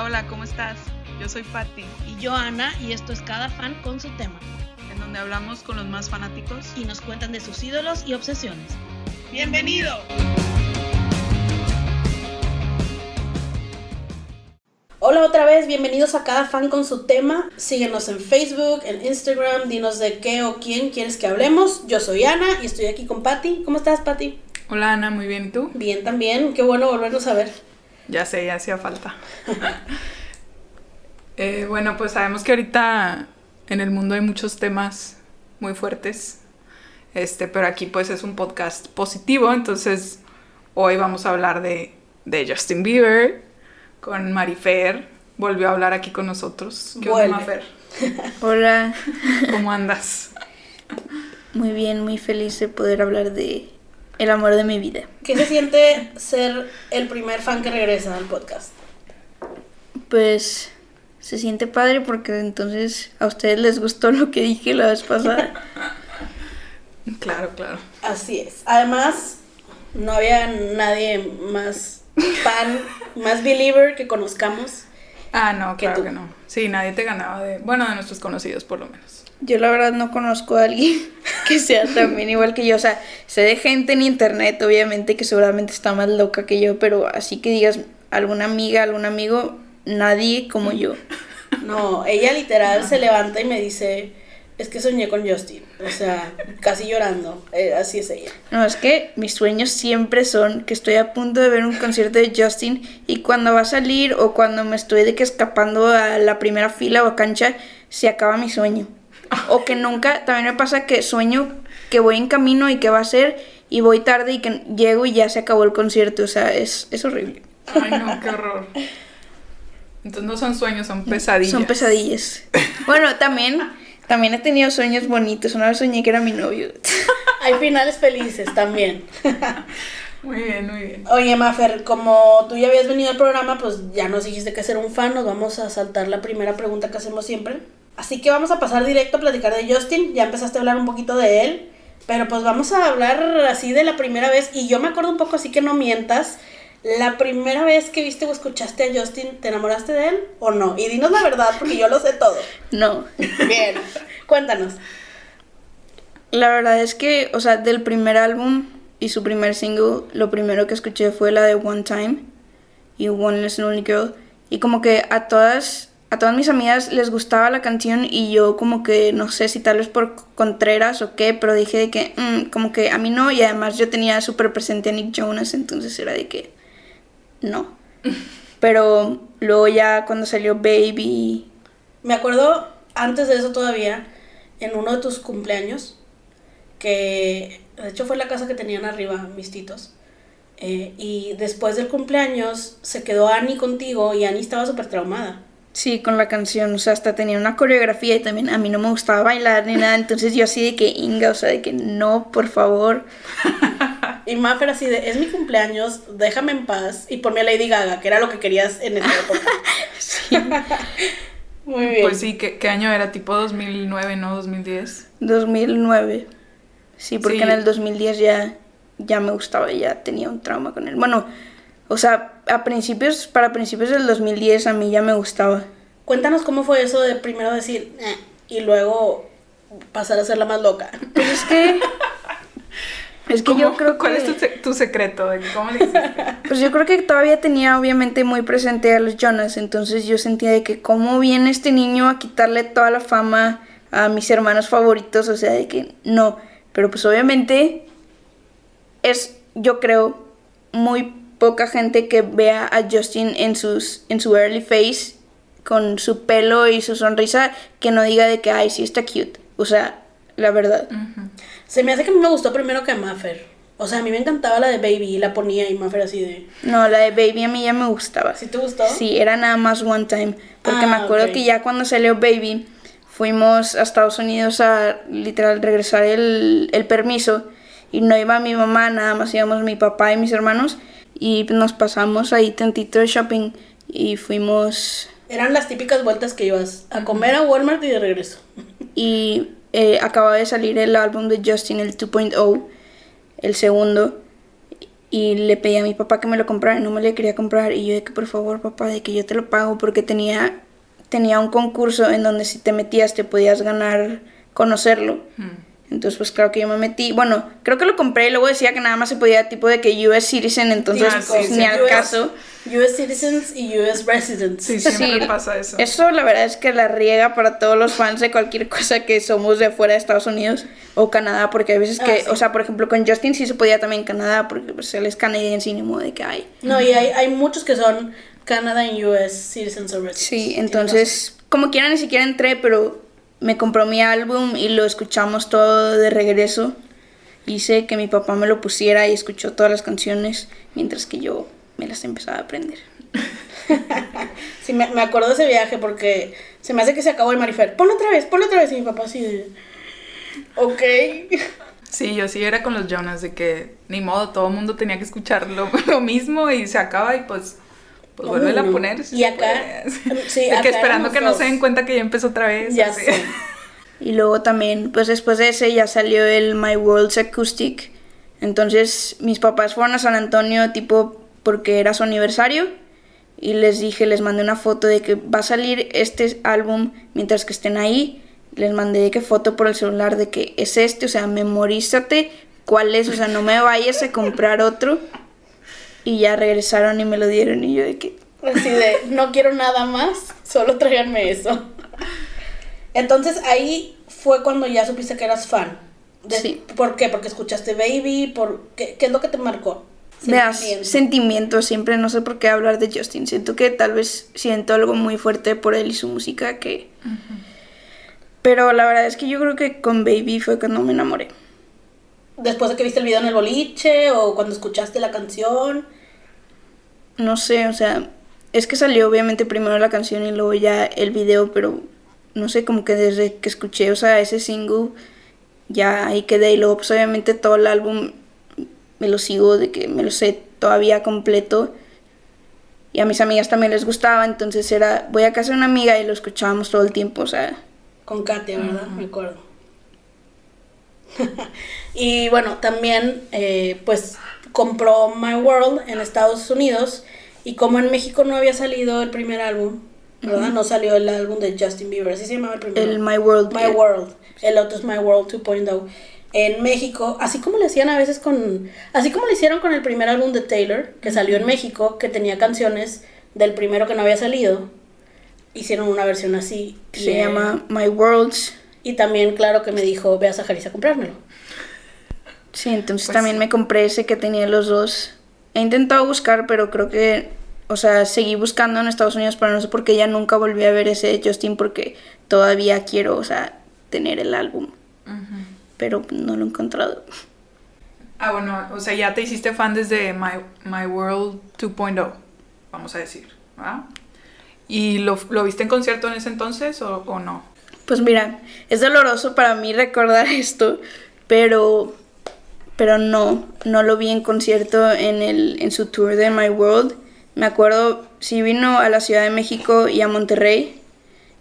Hola, hola, ¿cómo estás? Yo soy Patti. Y yo Ana, y esto es Cada Fan con su tema. En donde hablamos con los más fanáticos y nos cuentan de sus ídolos y obsesiones. ¡Bienvenido! Hola otra vez, bienvenidos a Cada Fan con su tema. Síguenos en Facebook, en Instagram, dinos de qué o quién quieres que hablemos. Yo soy Ana y estoy aquí con Patti. ¿Cómo estás, Patti? Hola Ana, muy bien, ¿y tú? Bien también, qué bueno volvernos a ver. Ya sé, ya hacía falta. Eh, bueno, pues sabemos que ahorita en el mundo hay muchos temas muy fuertes. Este, pero aquí pues es un podcast positivo, entonces hoy vamos a hablar de, de Justin Bieber con Marifer. Volvió a hablar aquí con nosotros. ¿Qué onda, Marifer? Hola. ¿Cómo andas? Muy bien, muy feliz de poder hablar de el amor de mi vida. ¿Qué se siente ser el primer fan que regresa al podcast? Pues se siente padre porque entonces a ustedes les gustó lo que dije la vez pasada. claro, claro. Así es. Además, no había nadie más fan, más believer que conozcamos. Ah, no, claro que no. Sí, nadie te ganaba de, bueno, de nuestros conocidos por lo menos. Yo la verdad no conozco a alguien que sea también igual que yo. O sea, sé de gente en internet, obviamente, que seguramente está más loca que yo, pero así que digas alguna amiga, algún amigo, nadie como yo. No, ella literal se levanta y me dice, es que soñé con Justin. O sea, casi llorando. Eh, así es ella. No, es que mis sueños siempre son que estoy a punto de ver un concierto de Justin y cuando va a salir o cuando me estoy de que escapando a la primera fila o a cancha, se acaba mi sueño. O que nunca, también me pasa que sueño que voy en camino y que va a ser y voy tarde y que llego y ya se acabó el concierto. O sea, es, es horrible. Ay, no, qué horror. Entonces no son sueños, son pesadillas. Son pesadillas. Bueno, también, también he tenido sueños bonitos. Una vez soñé que era mi novio. Hay finales felices también. Muy bien, muy bien. Oye, Mafer, como tú ya habías venido al programa, pues ya nos dijiste que ser un fan. Nos vamos a saltar la primera pregunta que hacemos siempre. Así que vamos a pasar directo a platicar de Justin. Ya empezaste a hablar un poquito de él. Pero pues vamos a hablar así de la primera vez. Y yo me acuerdo un poco así que no mientas. La primera vez que viste o escuchaste a Justin, ¿te enamoraste de él o no? Y dinos la verdad, porque yo lo sé todo. No. Bien, cuéntanos. La verdad es que, o sea, del primer álbum y su primer single, lo primero que escuché fue la de One Time y One Less Lonely Girl. Y como que a todas a todas mis amigas les gustaba la canción y yo como que no sé si tal vez por Contreras o qué, pero dije de que mm, como que a mí no y además yo tenía súper presente a Nick Jonas, entonces era de que no. Pero luego ya cuando salió Baby... Me acuerdo antes de eso todavía, en uno de tus cumpleaños, que de hecho fue la casa que tenían arriba mis titos. Eh, y después del cumpleaños se quedó Annie contigo y Annie estaba súper traumada. Sí, con la canción, o sea, hasta tenía una coreografía y también a mí no me gustaba bailar ni nada, entonces yo así de que Inga, o sea, de que no, por favor. y Maffer así de, es mi cumpleaños, déjame en paz y ponme a Lady Gaga, que era lo que querías en esa época. sí. Muy bien. Pues sí, ¿qué, año era? ¿Tipo 2009, no? ¿2010? 2009. Sí, porque en el 2010 ya, ya me gustaba, ya tenía un trauma con él. Bueno, o sea, a principios, para principios del 2010 a mí ya me gustaba. Cuéntanos cómo fue eso de primero decir eh, y luego pasar a ser la más loca. Pues es que es que yo creo que... ¿Cuál es tu, secreto? ¿Cómo le hiciste? Pues yo creo que todavía tenía obviamente muy presente a los Jonas, entonces yo sentía de que cómo viene este niño a quitarle toda la fama a mis hermanos favoritos, o sea, de que no, pero pues obviamente es, yo creo, muy poca gente que vea a Justin en, sus, en su early face, con su pelo y su sonrisa, que no diga de que, ay, sí está cute. O sea, la verdad. Se me hace que a mí me gustó primero que a Maffer. O sea, a mí me encantaba la de Baby y la ponía y Maffer así de... No, la de Baby a mí ya me gustaba. ¿Sí te gustó? Sí, era nada más one time. Porque me ah, acuerdo que ya cuando salió Baby, fuimos a Estados Unidos a literal regresar el, el permiso y no iba mi mamá, nada más íbamos mi papá y mis hermanos y nos pasamos ahí tantito de shopping y fuimos... Eran las típicas vueltas que ibas a comer a Walmart y de regreso. Y eh, acaba de salir el álbum de Justin, el 2.0, el segundo. y le pedí a mi papá que me lo comprara y no me lo quería comprar y yo de que por favor papá de que yo te lo pago porque tenía tenía un concurso en donde si te metías te podías ganar conocerlo entonces pues claro que yo me metí bueno creo que lo compré y luego decía que nada más se podía tipo de que US citizen entonces Ah, sí, pues, sí. ni al US caso US citizens y US residents. Sí, siempre Sí, pasa eso. Eso la verdad es que la riega para todos los fans de cualquier cosa que somos de fuera de Estados Unidos o Canadá, porque hay veces que, Ah, sí. o sea, por ejemplo, con Justin sí se podía también Canadá, porque pues él es canadiense y ni modo de que hay. No, y hay, hay muchos que son Canada y US citizens or residents. Sí, entonces, como quiera, ni siquiera entré, pero me compró mi álbum y lo escuchamos todo de regreso. Hice que mi papá me lo pusiera y escuchó todas las canciones mientras que yo me las empezaba a aprender. Sí, me, me acuerdo de ese viaje porque se me hace que se acabó el Marifer. Ponlo otra vez, ponlo otra vez. Y mi papá así de. Ok. Sí, yo sí era con los Jonas de que ni modo, todo el mundo tenía que escuchar lo, lo mismo y se acaba y pues, pues Uy, vuelve a no. poner. si Y acá, sí, de acá que esperando que no dos. se den cuenta que ya empezó otra vez. Ya así. sé. Y luego también, pues después de ese ya salió el My World's Acoustic. Entonces mis papás fueron a San Antonio tipo porque era su aniversario. Y les dije, les mandé una foto de que va a salir este álbum mientras que estén ahí. Les mandé de que foto por el celular de que es este, o sea, memorízate cuál es, o sea, no me vayas a comprar otro. Y ya regresaron y me lo dieron y yo de que... Así de, no quiero nada más, solo tráiganme eso. Entonces ahí fue cuando ya supiste que eras fan. De- Sí. ¿Por qué? Porque escuchaste Baby, por ¿qué, qué es lo que te marcó? Veas, Sentimiento. sentimiento, siempre no sé por qué hablar de Justin. Siento que tal vez siento algo muy fuerte por él y su música que... Pero la verdad es que yo creo que con Baby fue cuando me enamoré. Después de que viste el video en el boliche o cuando escuchaste la canción. No sé, o sea, es que salió obviamente primero la canción y luego ya el video, pero no sé, como que desde que escuché, o sea, ese single, ya ahí quedé y luego pues obviamente todo el álbum me lo sigo, de que me lo sé todavía completo. Y a mis amigas también les gustaba, entonces era, voy a casa de una amiga y lo escuchábamos todo el tiempo, o sea, Con Katia, ¿verdad? Me acuerdo. y bueno, también eh, pues compró My World en Estados Unidos y como en México no había salido el primer álbum, ¿verdad? No salió el álbum de Justin Bieber, así se llamaba el primero. el My World. My World. El otro es My World 2.0. En México, así como le hacían a veces con. Así como le hicieron con el primer álbum de Taylor, que salió en México, que tenía canciones del primero que no había salido, hicieron una versión así. se eh, llama My Worlds. Y también, claro, que me dijo: Ve a Saharis a comprármelo. Sí, entonces Pues también me compré ese que tenía los dos. He intentado buscar, pero creo que, o sea, seguí buscando en Estados Unidos, pero no sé por qué ya nunca volví a ver ese de Justin porque todavía quiero, o sea, tener el álbum, pero no lo he encontrado. Ah, bueno, o sea, ya te hiciste fan desde My, My World 2.0, vamos a decir, ¿verdad? ¿Y lo, lo viste en concierto en ese entonces o, o no? Pues mira, es doloroso para mí recordar esto, pero pero no, no lo vi en concierto en el en su tour de My World. Me acuerdo sí vino a la Ciudad de México y a Monterrey.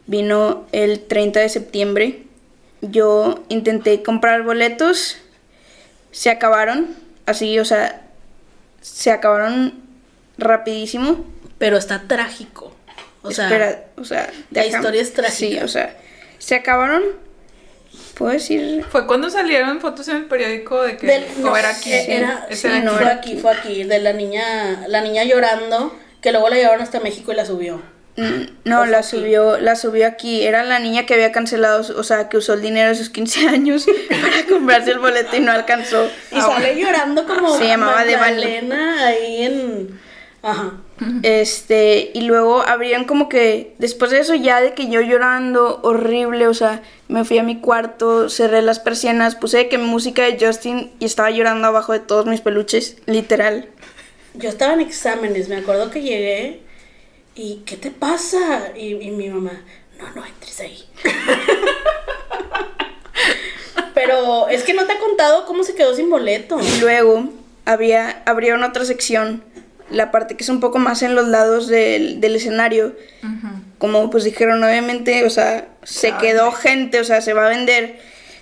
Vino el 30 de septiembre. Yo intenté comprar boletos, se acabaron, así, o sea, se acabaron rapidísimo. Pero está trágico. O sea, Espera, o sea, la historia es trágica. Sí, o sea, se acabaron. ¿Puedo decir? ¿Fue cuando salieron fotos en el periódico de que del- no, era aquí? eh, era- sí, era no, aquí. fue era aquí, fue aquí, de la niña, la niña llorando, que luego la llevaron hasta México y la subió. Mm, No, ¿O fue la aquí? subió, la subió aquí. Era la niña que había cancelado, o sea, que usó el dinero de sus 15 años para comprarse el boleto y no alcanzó. Y Ah, sale llorando como Se llamaba. Magdalena ahí en... Ajá. Este, y luego abrieron como que, después de eso ya de que yo llorando horrible, o sea, me fui a mi cuarto, cerré las persianas, puse que música de Justin y estaba llorando abajo de todos mis peluches, literal. Yo estaba en exámenes, me acuerdo que llegué y ¿qué te pasa? Y, y mi mamá, no, no entres ahí. Pero es que no te ha contado cómo se quedó sin boleto. Y luego había, abrieron otra sección, la parte que es un poco más en los lados del, del escenario. Como pues dijeron, obviamente, o sea, se Claro. quedó gente, o sea, se va a vender.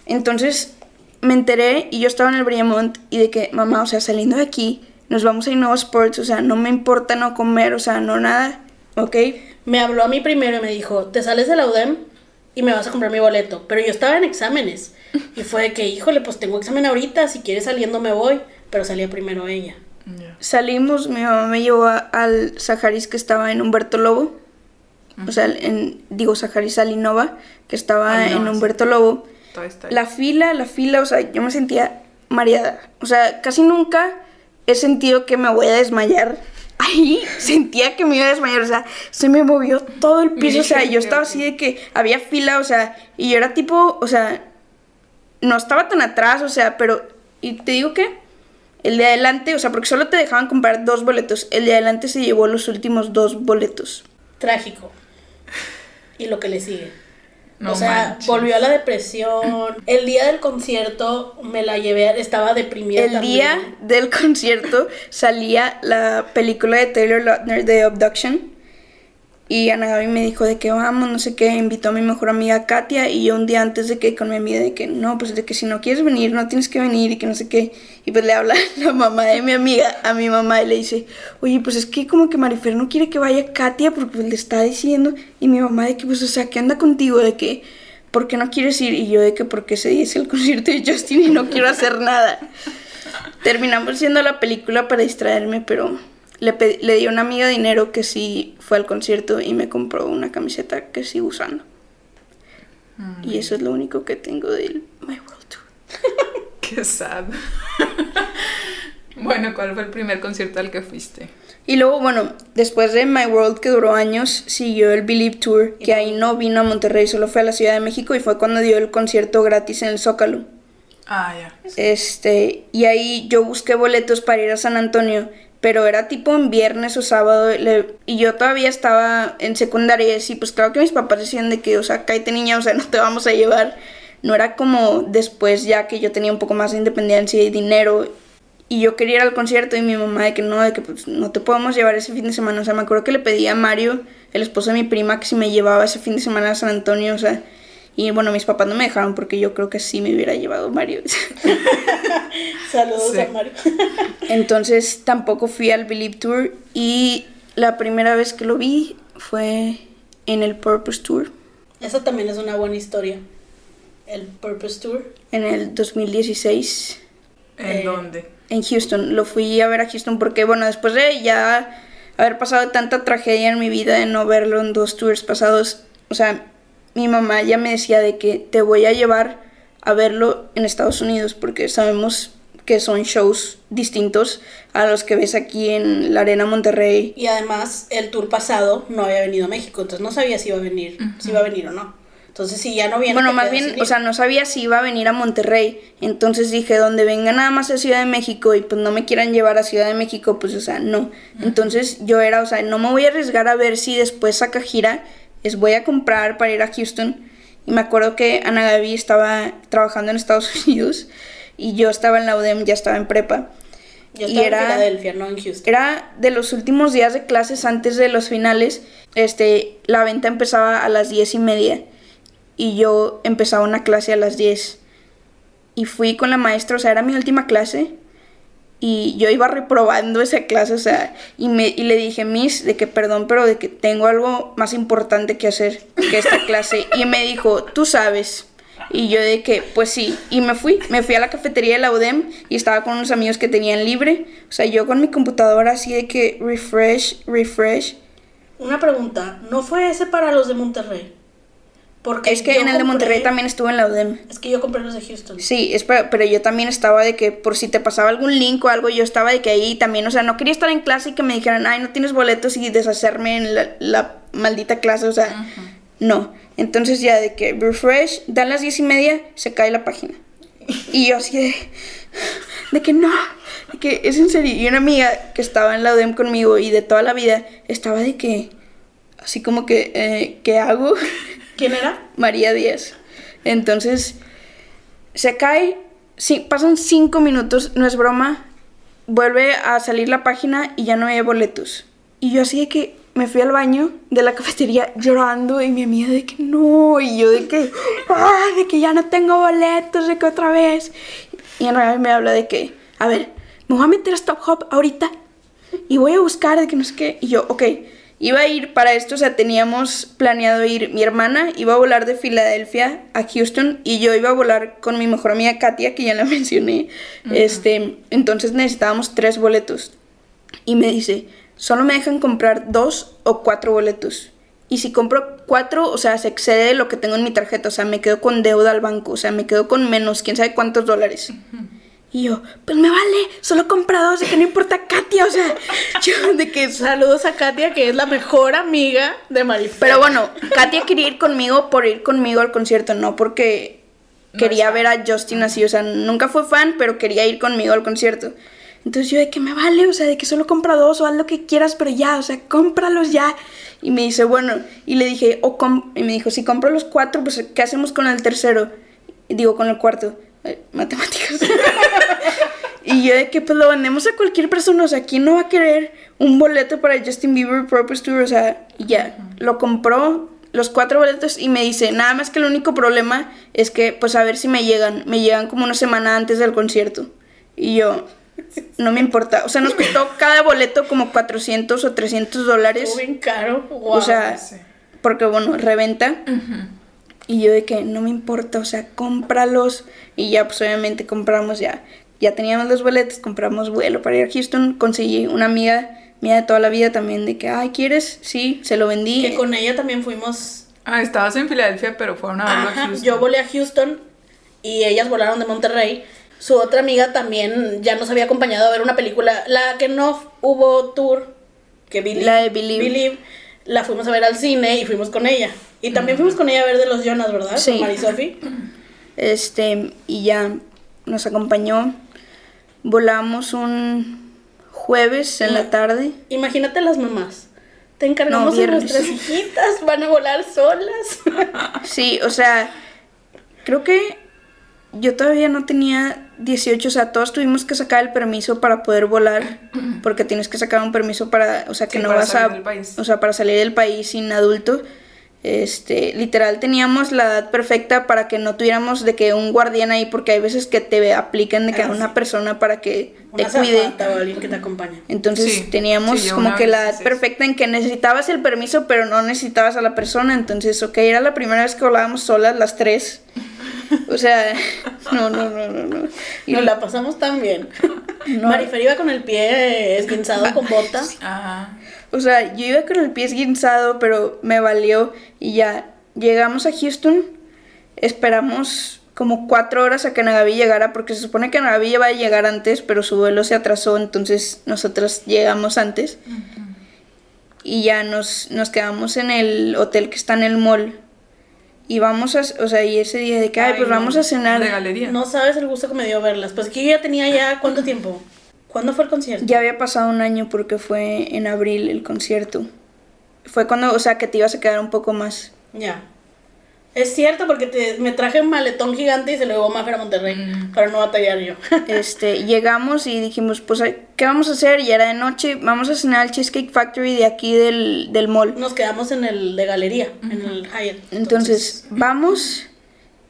Entonces me enteré y yo estaba en el Briemont y de que, mamá, o sea, saliendo de aquí, nos vamos a Innova Sports, o sea, no me importa no comer, o sea, no nada, ¿ok? Me habló a mí primero y me dijo, te sales de la UDEM y me vas a comprar mi boleto. Pero yo estaba en exámenes. Y fue de que, híjole, pues tengo examen ahorita, si quieres saliendo me voy. Pero salía primero ella. Salimos, mi mamá me llevó a- al Saharis que estaba en Humberto Lobo. O sea, en, digo Saharis Alinova, que estaba en sí. Humberto Lobo. La fila, la fila, o sea, yo me sentía mareada. O sea, casi nunca he sentido que me voy a desmayar. Ahí sentía que me iba a desmayar, o sea, se me movió todo el piso, o sea, yo estaba así de que había fila, o sea, y yo era tipo, o sea, no estaba tan atrás, o sea, pero, y te digo que el de adelante, o sea, porque solo te dejaban comprar dos boletos, el de adelante se llevó los últimos dos boletos. Trágico. Y lo que le sigue. No o sea, manches. volvió a la depresión. El día del concierto me la llevé, estaba deprimida. El también. día del concierto salía la película de Taylor Lautner de Abduction. Y Ana Gaby me dijo de que vamos, no sé qué, invitó a mi mejor amiga Katia y yo un día antes de que con mi amiga de que no, pues de que si no quieres venir, no tienes que venir y que no sé qué. Y pues le habla la mamá de mi amiga a mi mamá y le dice, oye, pues es que como que Marifer no quiere que vaya Katia porque pues, le está diciendo. Y mi mamá de que pues, o sea, ¿qué anda contigo? De que, ¿por qué no quieres ir? Y yo de que porque ese día es el concierto de Justin y no quiero hacer nada. Terminamos haciendo la película para distraerme, pero le, pe- le di a una amiga dinero que sí fue al concierto y me compró una camiseta que sigo usando. Y eso es lo único que tengo del My World Tour. Qué sad. bueno, ¿cuál fue el primer concierto al que fuiste? Y luego, bueno, después de My World, que duró años, siguió el Believe Tour, que ahí no vino a Monterrey, solo fue a la Ciudad de México y fue cuando dio el concierto gratis en el Zócalo. Ah, ya. Este, y ahí yo busqué boletos para ir a San Antonio, pero era tipo en viernes o sábado, y yo todavía estaba en secundaria, y así, pues claro que mis papás decían de que, o sea, cállate niña, o sea, no te vamos a llevar. No era como después ya que yo tenía un poco más de independencia y dinero, y yo quería ir al concierto, y mi mamá de que no, de que pues no te podemos llevar ese fin de semana, o sea, me acuerdo que le pedí a Mario, el esposo de mi prima, que si me llevaba ese fin de semana a San Antonio, o sea, y bueno, mis papás no me dejaron porque yo creo que sí me hubiera llevado Mario. Saludos Sí. a Mario. Entonces tampoco fui al Believe Tour y la primera vez que lo vi fue en el Purpose Tour Esa también es una buena historia. El Purpose Tour. en el 2016 ¿En Eh, dónde? en Houston. Lo fui a ver a Houston porque, bueno, después de ya haber pasado tanta tragedia en mi vida de no verlo en dos tours pasados, o sea, mi mamá ya me decía de que te voy a llevar a verlo en Estados Unidos porque sabemos que son shows distintos a los que ves aquí en la Arena Monterrey Y además, el tour pasado no había venido a México, entonces no sabía si iba a venir, si iba a venir o no. Entonces, si ya no viene. Bueno, más bien, o sea, no sabía si iba a venir a Monterrey. Entonces dije, donde venga nada más a Ciudad de México y pues no me quieran llevar a Ciudad de México, pues, o sea, no. Entonces yo era, o sea, no me voy a arriesgar a ver si después saca gira, les voy a comprar para ir a Houston. Y me acuerdo que Ana Gaby estaba trabajando en Estados Unidos y yo estaba en la UDEM, ya estaba en prepa. Yo y era- en Filadelfia, no en Houston. Era de los últimos días de clases antes de los finales. Este, la venta empezaba a las diez y media y yo empezaba una clase a las 10. Y fui con la maestra, o sea, era mi última clase. Y yo iba reprobando esa clase, o sea, y, me, y le dije, Miss, de que perdón, pero de que tengo algo más importante que hacer que esta clase. Y me dijo, tú sabes. Y yo de que, pues sí, y me fui, me fui a la cafetería de la UDEM y estaba con unos amigos que tenían libre. O sea, yo con mi computadora así de que refresh, refresh. Una pregunta, ¿no fue ese para los de Monterrey? Porque Es que en el de Monterrey también estuve en la UDEM. Es que yo compré los de Houston. Sí, es pa- pero yo también estaba de que por si te pasaba algún link o algo, yo estaba de que ahí también, o sea, no quería estar en clase y que me dijeran, ay, no tienes boletos y deshacerme en la, la maldita clase, o sea, no. Entonces ya de que refresh, dan las diez y media, se cae la página. Y yo así de, de que no, de que es en serio. Y una amiga que estaba en la UDEM conmigo y de toda la vida estaba de que, así como que, eh, ¿qué hago? ¿Quién era? María Díaz. Entonces, se cae, pasan cinco minutos, no es broma, vuelve a salir la página y ya no hay boletos. Y yo así de que me fui al baño de la cafetería llorando y mi amiga de que no, y yo de que, ah, de que ya no tengo boletos, de que otra vez. Y en realidad me habla de que, a ver, me voy a meter a Stop Hop ahorita y voy a buscar de que no sé qué. Y yo, ok, iba a ir para esto, o sea, teníamos planeado ir, mi hermana iba a volar de Filadelfia a Houston y yo iba a volar con mi mejor amiga Katia, que ya la mencioné. Este, entonces necesitábamos tres boletos. Y me dice, solo me dejan comprar dos o cuatro boletos. Y si compro cuatro, o sea, se excede de lo que tengo en mi tarjeta, o sea, me quedo con deuda al banco, o sea, me quedo con menos, quién sabe cuántos dólares. Y yo, pues me vale, solo compra dos, de que no importa Katia, o sea, yo de que... Saludos a Katia, que es la mejor amiga de Marifer. Pero bueno, Katia quería ir conmigo por ir conmigo al concierto, no porque quería ver a Justin así, o sea, nunca fue fan, pero quería ir conmigo al concierto. Entonces yo de que me vale, o sea, de que solo compra dos o haz lo que quieras, pero ya, o sea, cómpralos ya. Y me dice, bueno, y le dije, o com- y me dijo, si compro los cuatro, pues ¿qué hacemos con el tercero? Digo, con el cuarto. Ay, matemáticas. y yo de que pues lo vendemos a cualquier persona, o sea, ¿quién no va a querer un boleto para Justin Bieber Purpose Tour? O sea, y ya, lo compró los cuatro boletos y me dice, nada más que el único problema es que, pues a ver si me llegan, me llegan como una semana antes del concierto. Y yo, no me importa, o sea, nos costó cada boleto como 400 o 300 dólares. Bien caro. O Wow. sea, sí. porque bueno, reventa. Y yo de que no me importa, o sea, cómpralos. Y ya, pues obviamente compramos ya. Ya teníamos los boletos, compramos vuelo para ir a Houston. Conseguí una amiga mía de toda la vida también de que, ay, ¿quieres? Sí, se lo vendí. que con ella también fuimos. Ah, estabas en Filadelfia, pero fueron a verlo a Houston. yo volé a Houston y ellas volaron de Monterrey. Su otra amiga también ya nos había acompañado a ver una película, la que no hubo tour, que Believe, La de Believe. la fuimos a ver al cine y fuimos con ella. Y también fuimos con ella a ver de los Jonas, ¿verdad? Sí. Con Marisofi. Este, y ya nos acompañó. Volamos un jueves en la tarde. Imagínate las mamás. Te encargamos No, de nuestras hijitas, van a volar solas. Sí, o sea, creo que yo todavía no tenía 18, o sea, todos tuvimos que sacar el permiso para poder volar, porque tienes que sacar un permiso para, o sea, que Sí, no vas a, o sea, para salir del país sin adulto. Este, literal teníamos la edad perfecta para que no tuviéramos de que un guardián ahí, porque hay veces que te aplican de que Ah, a una sí. persona para que te Una cuide. zafata o alguien que te acompañe. Entonces Sí, teníamos sí, como una que la edad perfecta en que necesitabas el permiso, pero no necesitabas a la persona. Entonces, ok, era la primera vez que volábamos solas las tres. O sea, no, no, no, no, no. Y Nos la pasamos tan bien. No. Marifer iba con el pie esguinzado con botas. Ajá. O sea, yo iba con el pie esguinzado, pero me valió y ya llegamos a Houston. Esperamos como cuatro horas a que Nagavi llegara, porque se supone que Nagavi iba a llegar antes, pero su vuelo se atrasó, entonces nosotros llegamos antes. Y ya nos, nos quedamos en el hotel que está en el mall. Y vamos a, o sea, y ese día de que, ay, Ay, pues no, vamos a cenar. De galería. No sabes el gusto que me dio verlas. Pues que yo ya tenía ya, ¿cuánto tiempo? ¿Cuándo fue el concierto? Ya había pasado un año porque fue en abril el concierto. Fue cuando, o sea, que te ibas a quedar un poco más. Ya. Es cierto porque te, me traje un maletón gigante y se lo llevó Mafer a Monterrey Mm. para no batallar yo. Este, llegamos y dijimos, pues, ¿qué vamos a hacer? Y era de noche, vamos a cenar al Cheesecake Factory de aquí del, del mall. Nos quedamos en el de galería, en el Hyatt. Entonces, vamos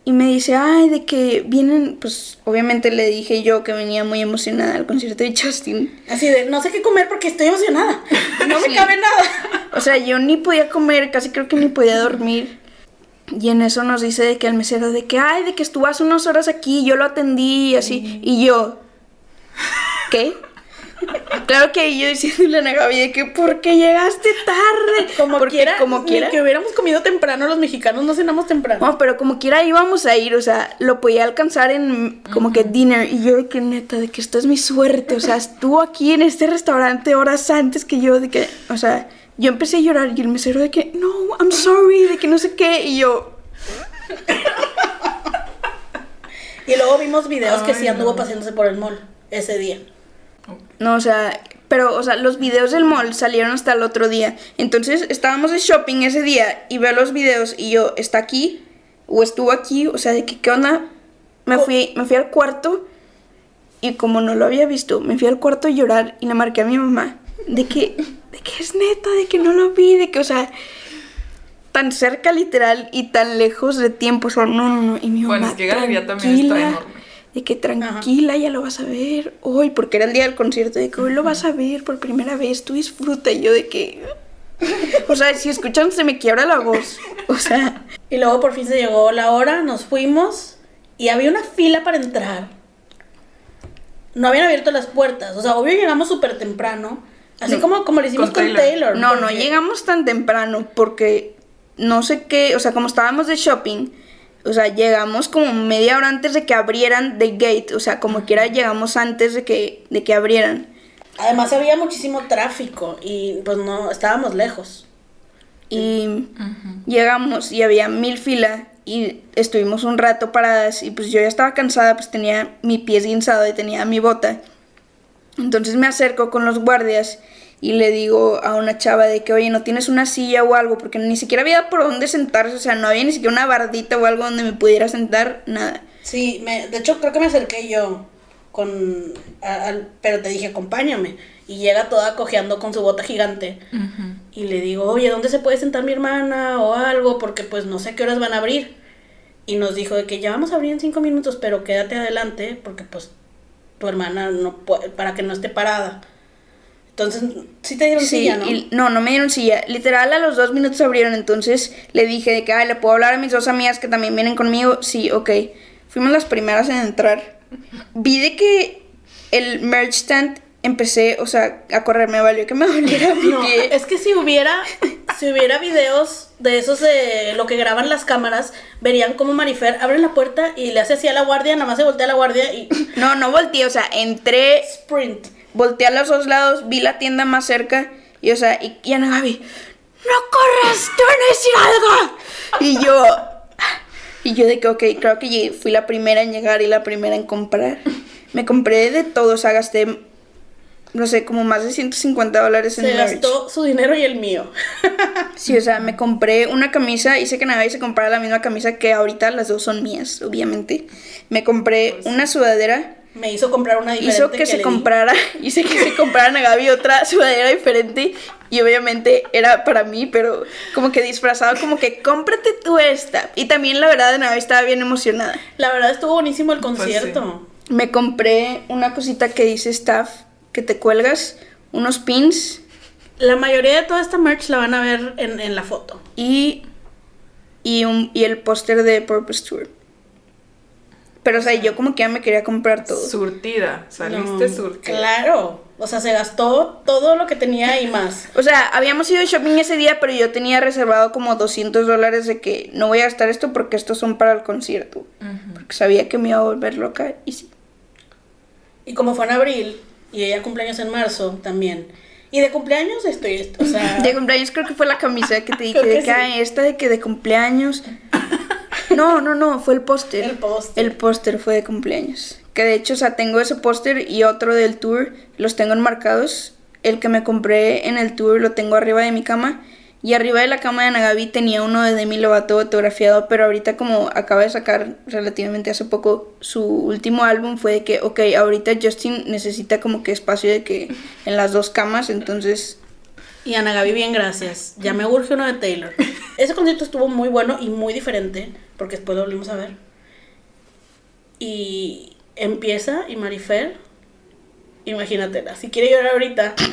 y me dice, ay, de que vienen, pues, obviamente le dije yo que venía muy emocionada al concierto de Justin. Así de, no sé qué comer porque estoy emocionada. No me Sí. cabe nada. O sea, yo ni podía comer, casi creo que ni podía dormir. Y en eso nos dice de que el mesero, de que, ay, de que estuvo hace unas horas aquí, yo lo atendí y así. Y yo, ¿qué? Claro que yo diciéndole a Ana Gaby de que, ¿por qué llegaste tarde? Como Porque quiera, como ni quiera. que hubiéramos comido temprano, los mexicanos no cenamos temprano. No, pero como quiera íbamos a ir, o sea, lo podía alcanzar en como que dinner. Y yo de que neta, de que esta es mi suerte. O sea, estuvo aquí en este restaurante horas antes que yo, de que, o sea, yo empecé a llorar y el mesero de que, no, I'm sorry, de que no sé qué. Y yo, Y luego vimos videos que sí anduvo no. paseándose por el mall ese día. No, o sea, pero, o sea, los videos del mall salieron hasta el otro día. Entonces estábamos de shopping ese día y veo los videos y yo, ¿está aquí? ¿O estuvo aquí? O sea, de que, ¿qué onda? Me fui, me fui al cuarto y como no lo había visto, me fui al cuarto a llorar y le marqué a mi mamá de que, de que es neta, de que no lo vi, de que, o sea, tan cerca literal y tan lejos de tiempo, o sea, no, no, no. Y mi Bueno, mamá, es que Galería también está enorme. De que tranquila, ya lo vas a ver hoy, porque era el día del concierto, de que hoy lo vas a ver por primera vez, tú disfruta, y yo de que... O sea, si escuchan se me quiebra la voz, o sea... Y luego por fin se llegó la hora, nos fuimos y había una fila para entrar. No habían abierto las puertas, o sea, obvio llegamos súper temprano, así como, como lo hicimos Con con, Taylor. Taylor. No, no llegamos tan temprano porque no sé qué, o sea, como estábamos de shopping, o sea, llegamos como media hora antes de que abrieran The Gate, o sea, como quiera llegamos antes de que, de que abrieran. Además había muchísimo tráfico y pues no, estábamos lejos. Y llegamos y había mil fila y estuvimos un rato paradas y pues yo ya estaba cansada, pues tenía mi pie guinzado y tenía mi bota. Entonces me acerco con los guardias y le digo a una chava de que, oye, ¿no tienes una silla o algo? Porque ni siquiera había por dónde sentarse, o sea, no había ni siquiera una bardita o algo donde me pudiera sentar, nada. Sí, me, de hecho creo que me acerqué yo con, a- pero te dije acompáñame y llega toda cojeando con su bota gigante y le digo, oye, ¿dónde se puede sentar mi hermana o algo? Porque pues no sé qué horas van a abrir. Y nos dijo de que ya vamos a abrir en cinco minutos, pero quédate adelante porque pues tu hermana no puede, para que no esté parada. Entonces, sí te dieron Sí, silla, ¿no? y- no, no me dieron silla. Literal, a los dos minutos abrieron. Entonces le dije de que, ay, le puedo hablar a mis dos amigas que también vienen conmigo. Sí, ok. Fuimos las primeras en entrar. Vi de que el merch stand empecé, o sea, a correr. Me valió que me doliera mi No, pie. es que si hubiera, si hubiera videos de esos de lo que graban las cámaras, verían como Marifer abre la puerta y le hace así a la guardia, nada más se voltea a la guardia y No, no volteé, o sea, entré, sprint. Volteé a los dos lados, vi la tienda más cerca y, o sea, y, y Ana Gaby, ¡no corras! ¡Te van a decir algo! Y yo, y yo de que, ok, creo que fui la primera en llegar y la primera en comprar. Me compré de todo, o sea, gasté, no sé, como más de 150 dólares en Se merch. gastó su dinero y el mío. Sí, o sea, me compré una camisa, hice que Nagai se comprara la misma camisa que ahorita las dos son mías, obviamente. Me compré una sudadera Me hizo comprar una diferente. hizo que, se le di. comprara, hice que se comprara a Gaby otra sudadera diferente y obviamente era para mí, pero como que disfrazado, como que cómprate tú esta. Y también la verdad Gaby estaba bien emocionada. La verdad estuvo buenísimo el Pues concierto. Me compré una cosita que dice staff, que te cuelgas, unos pins La mayoría de toda esta merch la van a ver en, en la foto. y, y, un, y el póster de Purpose Tour. Pero o sea, yo como que ya me quería comprar todo. Surtida, saliste No, surtida. Claro. O sea, se gastó todo lo que tenía y más. O sea, habíamos ido de shopping ese día, pero yo tenía reservado como 200 dólares de que no voy a gastar esto porque estos son para el concierto. Porque sabía que me iba a volver loca y sí. Y como fue en abril y ella cumpleaños en marzo también. Y de cumpleaños estoy, o sea, De cumpleaños creo que fue la camisa que te dije, que de que sí. "Ay, esta de que de cumpleaños. No, no, no, fue el póster. El póster. El póster fue de cumpleaños. Que de hecho, o sea, tengo ese póster y otro del tour, los tengo enmarcados. El que me compré en el tour lo tengo arriba de mi cama. Y arriba de la cama de Nagabi tenía uno de Demi Lovato autografiado, pero ahorita como acaba de sacar relativamente hace poco su último álbum fue de que, ok, ahorita Justin necesita como que espacio de que en las dos camas, entonces y Ana Gaby, bien, gracias. Ya me urge uno de Taylor. Ese concierto estuvo muy bueno y muy diferente, porque después lo volvimos a ver. Y empieza y Marifer, imagínatela, si quiere llorar ahorita,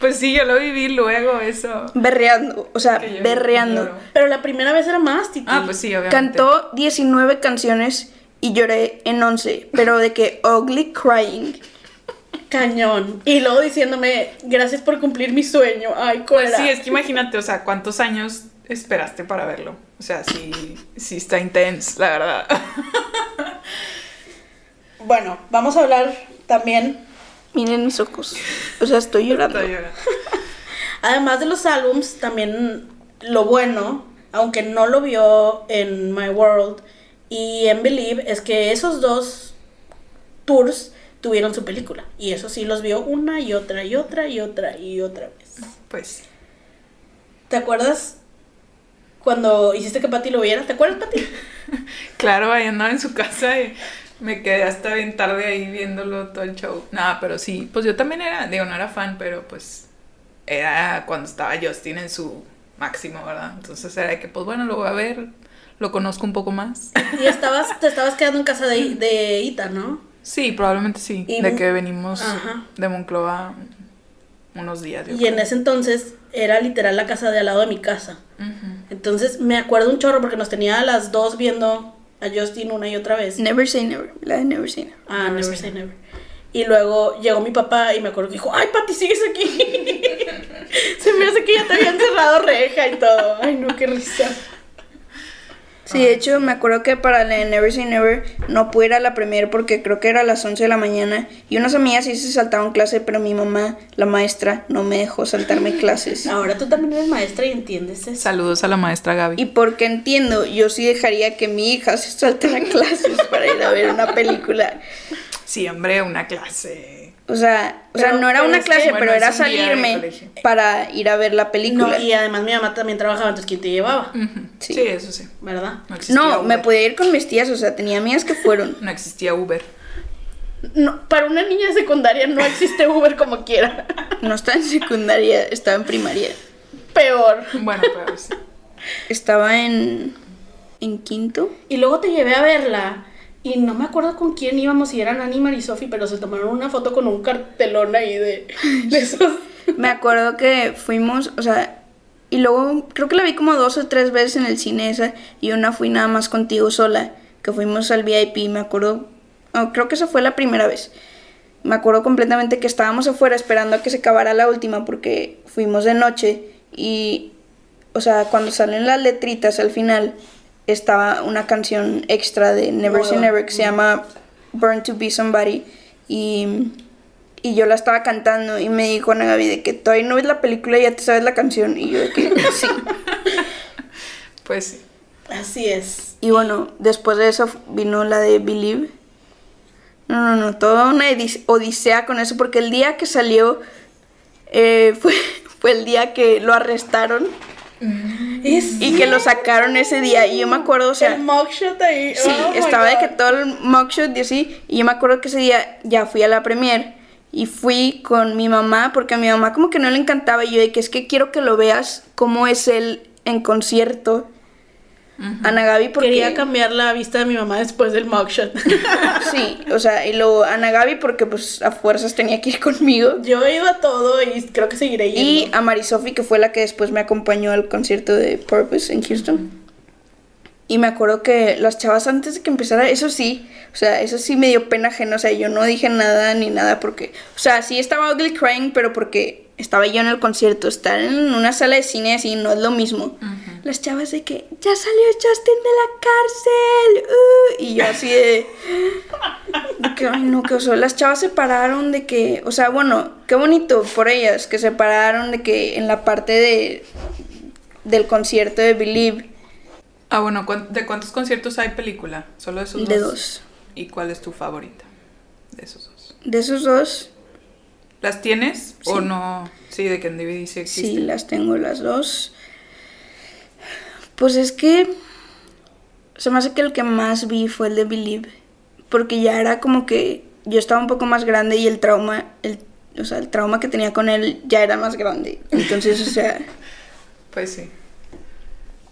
Pues sí, yo lo viví luego, eso. berreando, o sea, berreando. lloro. pero la primera vez era más, Titi. Ah, pues sí, obviamente. Cantó 19 canciones y lloré en 11, pero de que ugly crying. Cañón. Y luego diciéndome, gracias por cumplir mi sueño. Ay, Pues cólera. sí, es que imagínate, o sea, ¿cuántos años esperaste para verlo? O sea, sí, sí está intense, la verdad. Bueno, vamos a hablar también, Miren mis ojos. O sea, estoy llorando. Estoy llorando. además de los álbums, también lo bueno, aunque no lo vio en My World y en Believe, es que esos dos tours tuvieron su película. Y eso sí los vio una y otra y otra y otra y otra vez. Pues ¿Te acuerdas cuando hiciste que Patty lo viera? ¿Te acuerdas, Patty? Claro, ahí andaba en su casa y me quedé hasta bien tarde ahí viéndolo todo el show. Nada, pero sí, pues yo también era, digo, no era fan, pero pues era cuando estaba Justin en su máximo, ¿verdad? Entonces era de que, pues bueno, lo voy a ver, lo conozco un poco más. Y estabas, te estabas quedando en casa de, de Ita, ¿no? Sí, probablemente sí. Y- de que venimos Ajá. de Monclova unos días. yo Y en ese entonces era literal la casa de al lado de mi casa. Entonces me acuerdo un chorro porque nos tenía a las dos viendo a Justin una y otra vez. Never say never. La de never say never. Ah, Never never say say never. Y luego llegó mi papá y me acuerdo que dijo, ay, Pati, sigues aquí. Se me hace que ya te habían cerrado reja y todo. Ay, no, qué risa. Sí, de hecho, me acuerdo que para la de Never Say Never no pude ir a la premier porque creo que era a las 11 de la mañana y unas amigas sí se saltaron clase, pero mi mamá, la maestra, no me dejó saltarme clases. Ahora tú también eres maestra y entiendes eso. Saludos a la maestra Gaby. Y porque entiendo, yo sí dejaría que mi hija se saltara clases para ir a ver una película. Sí, hombre, una clase. O sea, o sea no era una que- clase, Bueno, pero era salirme para ir a ver la película. No, y además mi mamá también trabajaba, entonces ¿quién te llevaba? Sí. Sí. eso sí. ¿Verdad? No existía No, me podía ir con mis tías, o sea, tenía amigas que fueron. No existía Uber. No, para una niña de secundaria no existe Uber como quiera. No estaba en secundaria, estaba en primaria. Peor. Bueno, pero sí. Estaba en. en quinto. Y luego te llevé a verla. Y no me acuerdo con quién íbamos, si eran Annie y Sofi, pero se tomaron una foto con un cartelón ahí de, de esos. Me acuerdo que fuimos, o sea, y luego creo que la vi como dos o tres veces en el cine esa, y una fui nada más contigo sola, que fuimos al VIP, me acuerdo, oh, creo que esa fue la primera vez. Me acuerdo completamente que estábamos afuera esperando a que se acabara la última porque fuimos de noche y, o sea, cuando salen las letritas al final, estaba una canción extra de Never Say. Never que se llama Burn to Be Somebody y, y yo la estaba cantando y me dijo Ana Gaby de que todavía no ves la película y ya te sabes la canción y yo de que sí. Pues sí. Así es. Y bueno, después de eso vino la de Believe. No, no, no, toda una odisea con eso, porque el día que salió eh, fue, fue el día que lo arrestaron Es y que lo sacaron ese día. Y yo me acuerdo, o sea, el mugshot ahí. sí, Oh estaba de que todo el mugshot y así. Y yo me acuerdo que ese día ya fui a la premier y fui con mi mamá, porque a mi mamá como que no le encantaba. Y yo de que es que quiero que lo veas cómo es él en concierto. Ana Gaby, porque... Quería cambiar la vista de mi mamá después del mugshot. Sí, o sea, y luego Ana Gaby porque pues a fuerzas tenía que ir conmigo. Yo he ido a todo y creo que seguiré yendo. Y a Marisofi que fue la que después me acompañó al concierto de Purpose en Houston. Y me acuerdo que las chavas antes de que empezara, eso sí, o sea, eso sí me dio pena ajena, o sea, yo no dije nada ni nada porque, o sea, sí estaba ugly crying, pero porque estaba yo en el concierto, estar en una sala de cine así no es lo mismo. Las chavas de que ya salió Justin de la cárcel, uh", y yo así de, de que, ay no, que oso. Las chavas se pararon de que, o sea, bueno, qué bonito por ellas, que se pararon de que en la parte de del concierto de Believe, Ah, bueno, ¿cuán- ¿de cuántos conciertos hay película? Solo de esos de dos. dos. ¿Y cuál es tu favorita? De esos dos. De esos dos, ¿Las tienes o no? Sí, de que en DVD sí existe. sí, las tengo las dos. Pues es que se me hace que el que más vi fue el de Believe, porque ya era como que yo estaba un poco más grande y el trauma, el, o sea, el trauma que tenía con él ya era más grande. Entonces, o sea, Pues sí.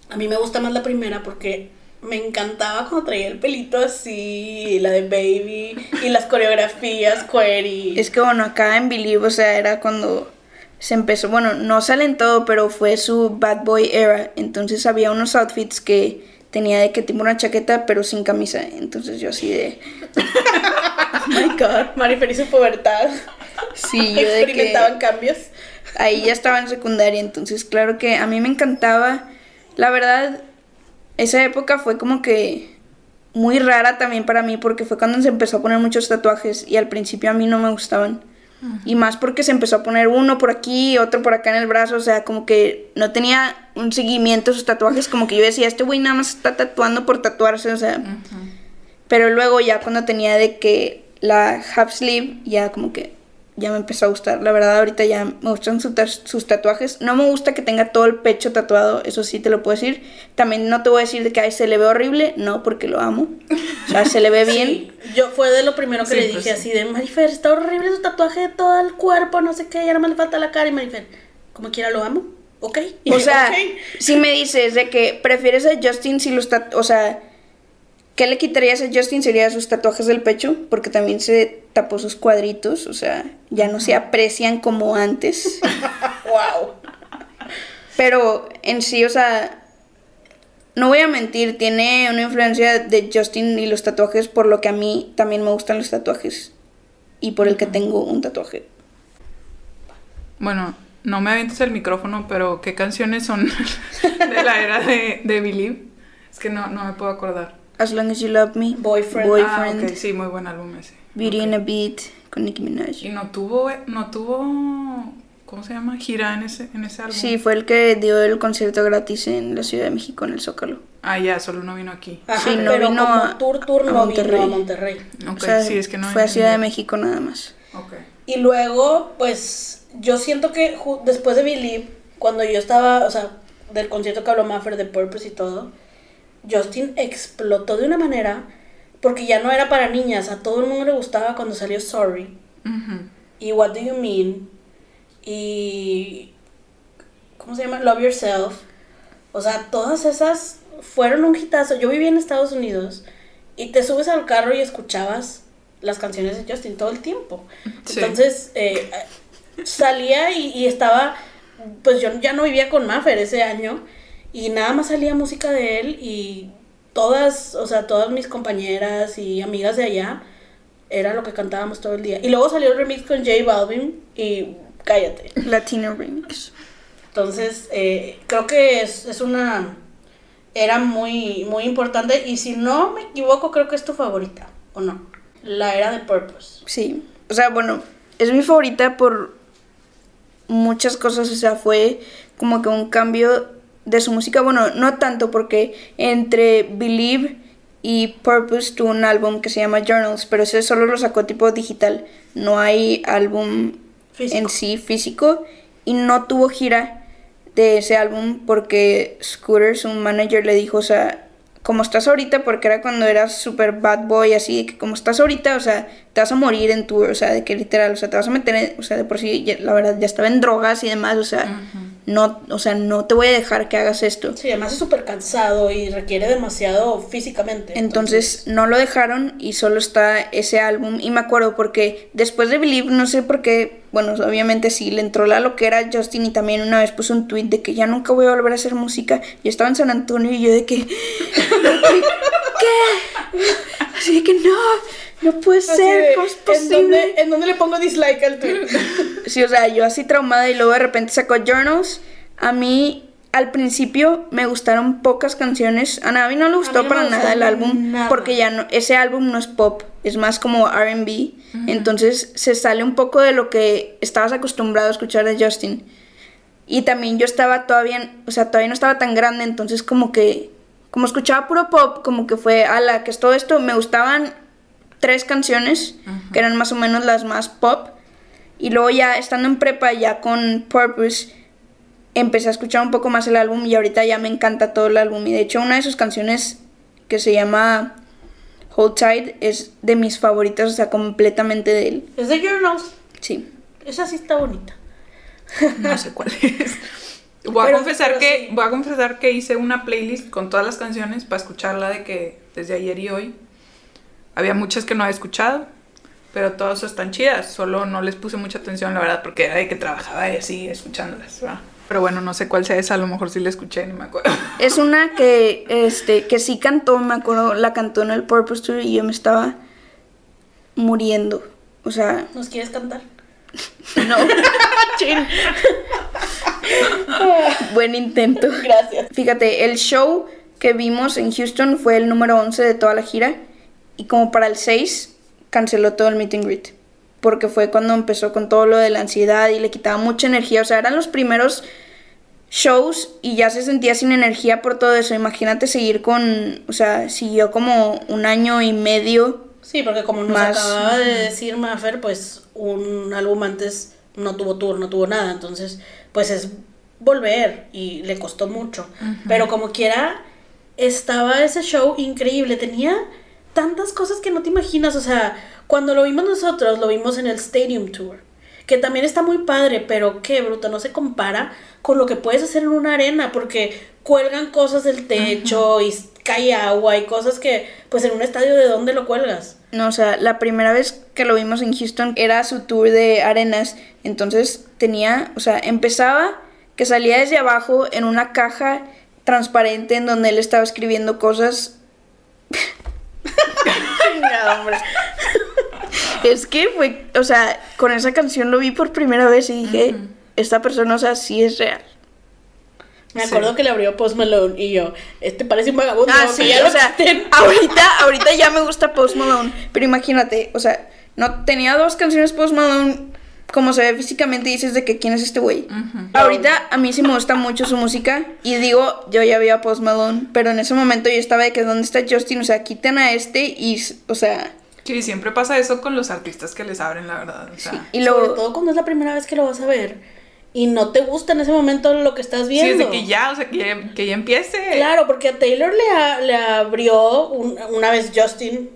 A mí me gusta más la primera porque me encantaba cuando traía el pelito así, y la de Baby, y las coreografías, query. Es que bueno, acá en Believe, o sea, era cuando se empezó, bueno, no sale en todo, pero fue su bad boy era. Entonces había unos outfits que tenía de que tipo una chaqueta, pero sin camisa. Entonces yo así de, Oh my god, Marifer y su pubertad. sí, yo de Experimentaban que cambios. ahí ya estaba en secundaria. Entonces, claro que a mí me encantaba. La verdad, esa época fue como que muy rara también para mí porque fue cuando se empezó a poner muchos tatuajes y al principio a mí no me gustaban. Y más porque se empezó a poner uno por aquí, otro por acá en el brazo, o sea, como que no tenía un seguimiento a sus tatuajes, como que yo decía, este güey nada más está tatuando por tatuarse, o sea. Pero luego ya cuando tenía de que la half sleeve, ya como que ya me empezó a gustar. La verdad, ahorita ya me gustan su ta- sus tatuajes. No me gusta que tenga todo el pecho tatuado, eso sí te lo puedo decir. También no te voy a decir de que ay, se le ve horrible, no, porque lo amo. O sea, se le ve bien. Sí, yo fue de lo primero que Sí, le pues dije sí. así de Marifer, está horrible su tatuaje de todo el cuerpo, no sé qué, ya nada más le falta la cara y Marifer, como quiera lo amo. ok. O sea, Ok. si me dices de que prefieres a Justin si los tatuajes, o sea, ¿qué le quitarías a Justin? Sería sus tatuajes del pecho, porque también se tapó sus cuadritos, o sea, ya no se aprecian como antes. wow. Pero en sí, o sea, no voy a mentir, tiene una influencia de Justin y los tatuajes, por lo que a mí también me gustan los tatuajes. Y por el que tengo un tatuaje. Bueno, no me avientes el micrófono, pero ¿qué canciones son de la era de, de Believe? Es que no, no me puedo acordar. As Long As You Love Me. Boyfriend. Boyfriend. Ah, sí, muy buen álbum ese. Beauty in a Beat con Nicki Minaj. Y no tuvo, no tuvo, ¿cómo se llama? Gira en ese, en ese álbum. Sí, fue el que dio el concierto gratis en la Ciudad de México, en el Zócalo. Ah, ya, solo no vino aquí. Ajá, Sí, no pero vino como a- tour, tour a no Monterrey. vino a Monterrey. Ok, o sea, sí, es que no fue a Ciudad de. México nada más. Ok. Y luego, pues, yo siento que después de Believe, cuando yo estaba, o sea, del concierto que habló Maffer de Purpose y todo, Justin explotó de una manera, porque ya no era para niñas, a todo el mundo le gustaba cuando salió Sorry, y What Do You Mean, y... ¿Cómo se llama? Love Yourself. O sea, todas esas fueron un hitazo. Yo vivía en Estados Unidos y te subes al carro y escuchabas las canciones de Justin todo el tiempo. Sí. Entonces, eh, salía y, y estaba, pues yo ya no vivía con Maffer ese año y nada más salía música de él y todas, o sea, todas mis compañeras y amigas de allá era lo que cantábamos todo el día. Y luego salió el remix con J Balvin y cállate. Latino Remix. Entonces, eh, creo que es, es una era muy, muy importante y si no me equivoco, creo que es tu favorita, ¿o no? La era de Purpose. Sí. O sea, bueno, es mi favorita por muchas cosas. O sea, fue como que un cambio de su música. Bueno, no tanto porque entre Believe y Purpose tuvo un álbum que se llama Journals, pero ese solo lo sacó tipo digital. No hay álbum Físico. en sí físico y no tuvo gira de ese álbum porque Scooter, su manager, le dijo, o sea, como estás ahorita, porque era cuando eras super bad boy, así, de que como estás ahorita, o sea, te vas a morir en tour, o sea, de que literal, o sea, te vas a meter, en- o sea, de por sí, ya- la verdad, ya estaba en drogas y demás, o sea, no, o sea, no te voy a dejar que hagas esto. Sí, además es súper cansado y requiere demasiado físicamente. Entonces no lo dejaron y solo está ese álbum. Y me acuerdo porque después de Believe, no sé por qué, bueno, obviamente sí, le entró la loquera a Justin y también una vez puso un tweet de que ya nunca voy a volver a hacer música. Yo estaba en San Antonio y yo de que, de que, ¿qué? Así de que no, no puede Así ser, de, ¿cómo es ¿en posible? dónde, ¿En dónde le pongo dislike al tweet? Sí, o sea, yo así traumada y luego de repente sacó Journals. A mí al principio me gustaron pocas canciones. A Navi no le gustó no para nada el álbum nada. porque ya no ese álbum no es pop, es más como R&B. Entonces se sale un poco de lo que estabas acostumbrado a escuchar de Justin. Y también yo estaba todavía, o sea, todavía no estaba tan grande, entonces como que como escuchaba puro pop, como que fue, ala, que es todo esto, me gustaban tres canciones que eran más o menos las más pop. Y luego ya estando en prepa, ya con Purpose, empecé a escuchar un poco más el álbum y ahorita ya me encanta todo el álbum. Y de hecho una de sus canciones que se llama Hold Tight es de mis favoritas, o sea, completamente de él. es de Journals. Sí. Esa sí está bonita. No sé cuál es. Voy a Pero- confesar pero que sí. voy a confesar que hice una playlist con todas las canciones para escucharla de que desde ayer y hoy había muchas que no había escuchado, pero todas están chidas, solo no les puse mucha atención la verdad porque era de que trabajaba y así escuchándolas, ¿verdad? Pero bueno, no sé cuál sea esa, a lo mejor sí la escuché, ni me acuerdo. Es una que, este, que sí cantó, me acuerdo, la cantó en el Purpose Tour y yo me estaba muriendo. O sea, ¿Nos quieres cantar? no. Chin. Buen intento. Gracias. Fíjate, el show que vimos en Houston fue el número 11 de toda la gira y como para el 6 canceló todo el meet and greet porque fue cuando empezó con todo lo de la ansiedad y le quitaba mucha energía, o sea, eran los primeros shows y ya se sentía sin energía por todo eso. Imagínate seguir con, o sea, siguió como un año y medio. Sí, porque como nos Más. acababa de decir Maffer, pues un álbum antes no tuvo tour, no tuvo nada. Entonces, pues es volver y le costó mucho. Pero como quiera, estaba ese show increíble. Tenía tantas cosas que no te imaginas. O sea, cuando lo vimos nosotros, lo vimos en el Stadium Tour. que también está muy padre, pero qué bruto, no se compara con lo que puedes hacer en una arena, porque cuelgan cosas del techo y cae agua y cosas que, pues en un estadio, ¿de dónde lo cuelgas? No, o sea, la primera vez que lo vimos en Houston era su tour de arenas, entonces tenía, o sea, empezaba que salía desde abajo en una caja transparente en donde él estaba escribiendo cosas. Chingada, hombre. Es que fue, o sea, con esa canción lo vi por primera vez y dije, esta persona, o sea, sí es real. Me Sí. acuerdo que le abrió Post Malone y yo, este parece un vagabundo. Ah, sí, ya o sea, ahorita, ahorita ya me gusta Post Malone, pero imagínate, o sea, no tenía dos canciones Post Malone como se ve físicamente dices de que quién es este güey. Ahorita a mí sí me gusta mucho su música y digo, yo ya vi a Post Malone, pero en ese momento yo estaba de que dónde está Justin, o sea, quiten a este y, o sea, Sí, siempre pasa eso con los artistas que les abren, la verdad. O sea, y Sobre todo cuando es la primera vez que lo vas a ver y no te gusta en ese momento lo que estás sí, viendo. es de que ya, o sea, que ya, que ya empiece. Claro, porque a Taylor le, a- le abrió un- una vez Justin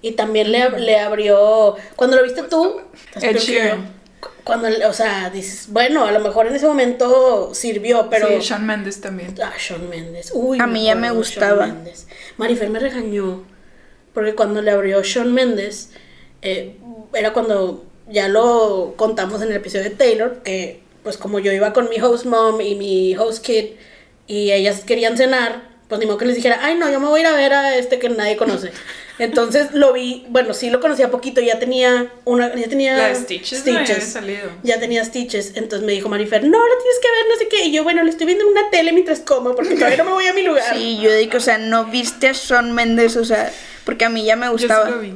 y también le, le abrió. Cuando lo viste tú, Ed Sheeran. Cuando, o sea, dices, bueno, a lo mejor en ese momento sirvió, pero. Sí, Shawn Mendes también. Ah, Shawn Mendes. Uy, A mí ya me gustaba. Marifer me regañó porque cuando le abrió Shawn Mendes, eh, era cuando ya lo contamos en el episodio de Taylor, que pues como yo iba con mi host mom y mi host kid y ellas querían cenar, pues ni modo que les dijera, ay no, yo me voy a ir a ver a este que nadie conoce. Entonces lo vi, bueno, sí lo conocía poquito, ya tenía una, ya tenía La de Stitches, no había salido. ya tenía Stitches, entonces me dijo Marifer, no, lo tienes que ver, no sé qué, y yo, bueno, lo estoy viendo en una tele mientras como, porque todavía no me voy a mi lugar. sí, yo digo, o sea, no viste a Shawn Mendes, o sea, porque a mí ya me Yo gustaba. sí lo vi.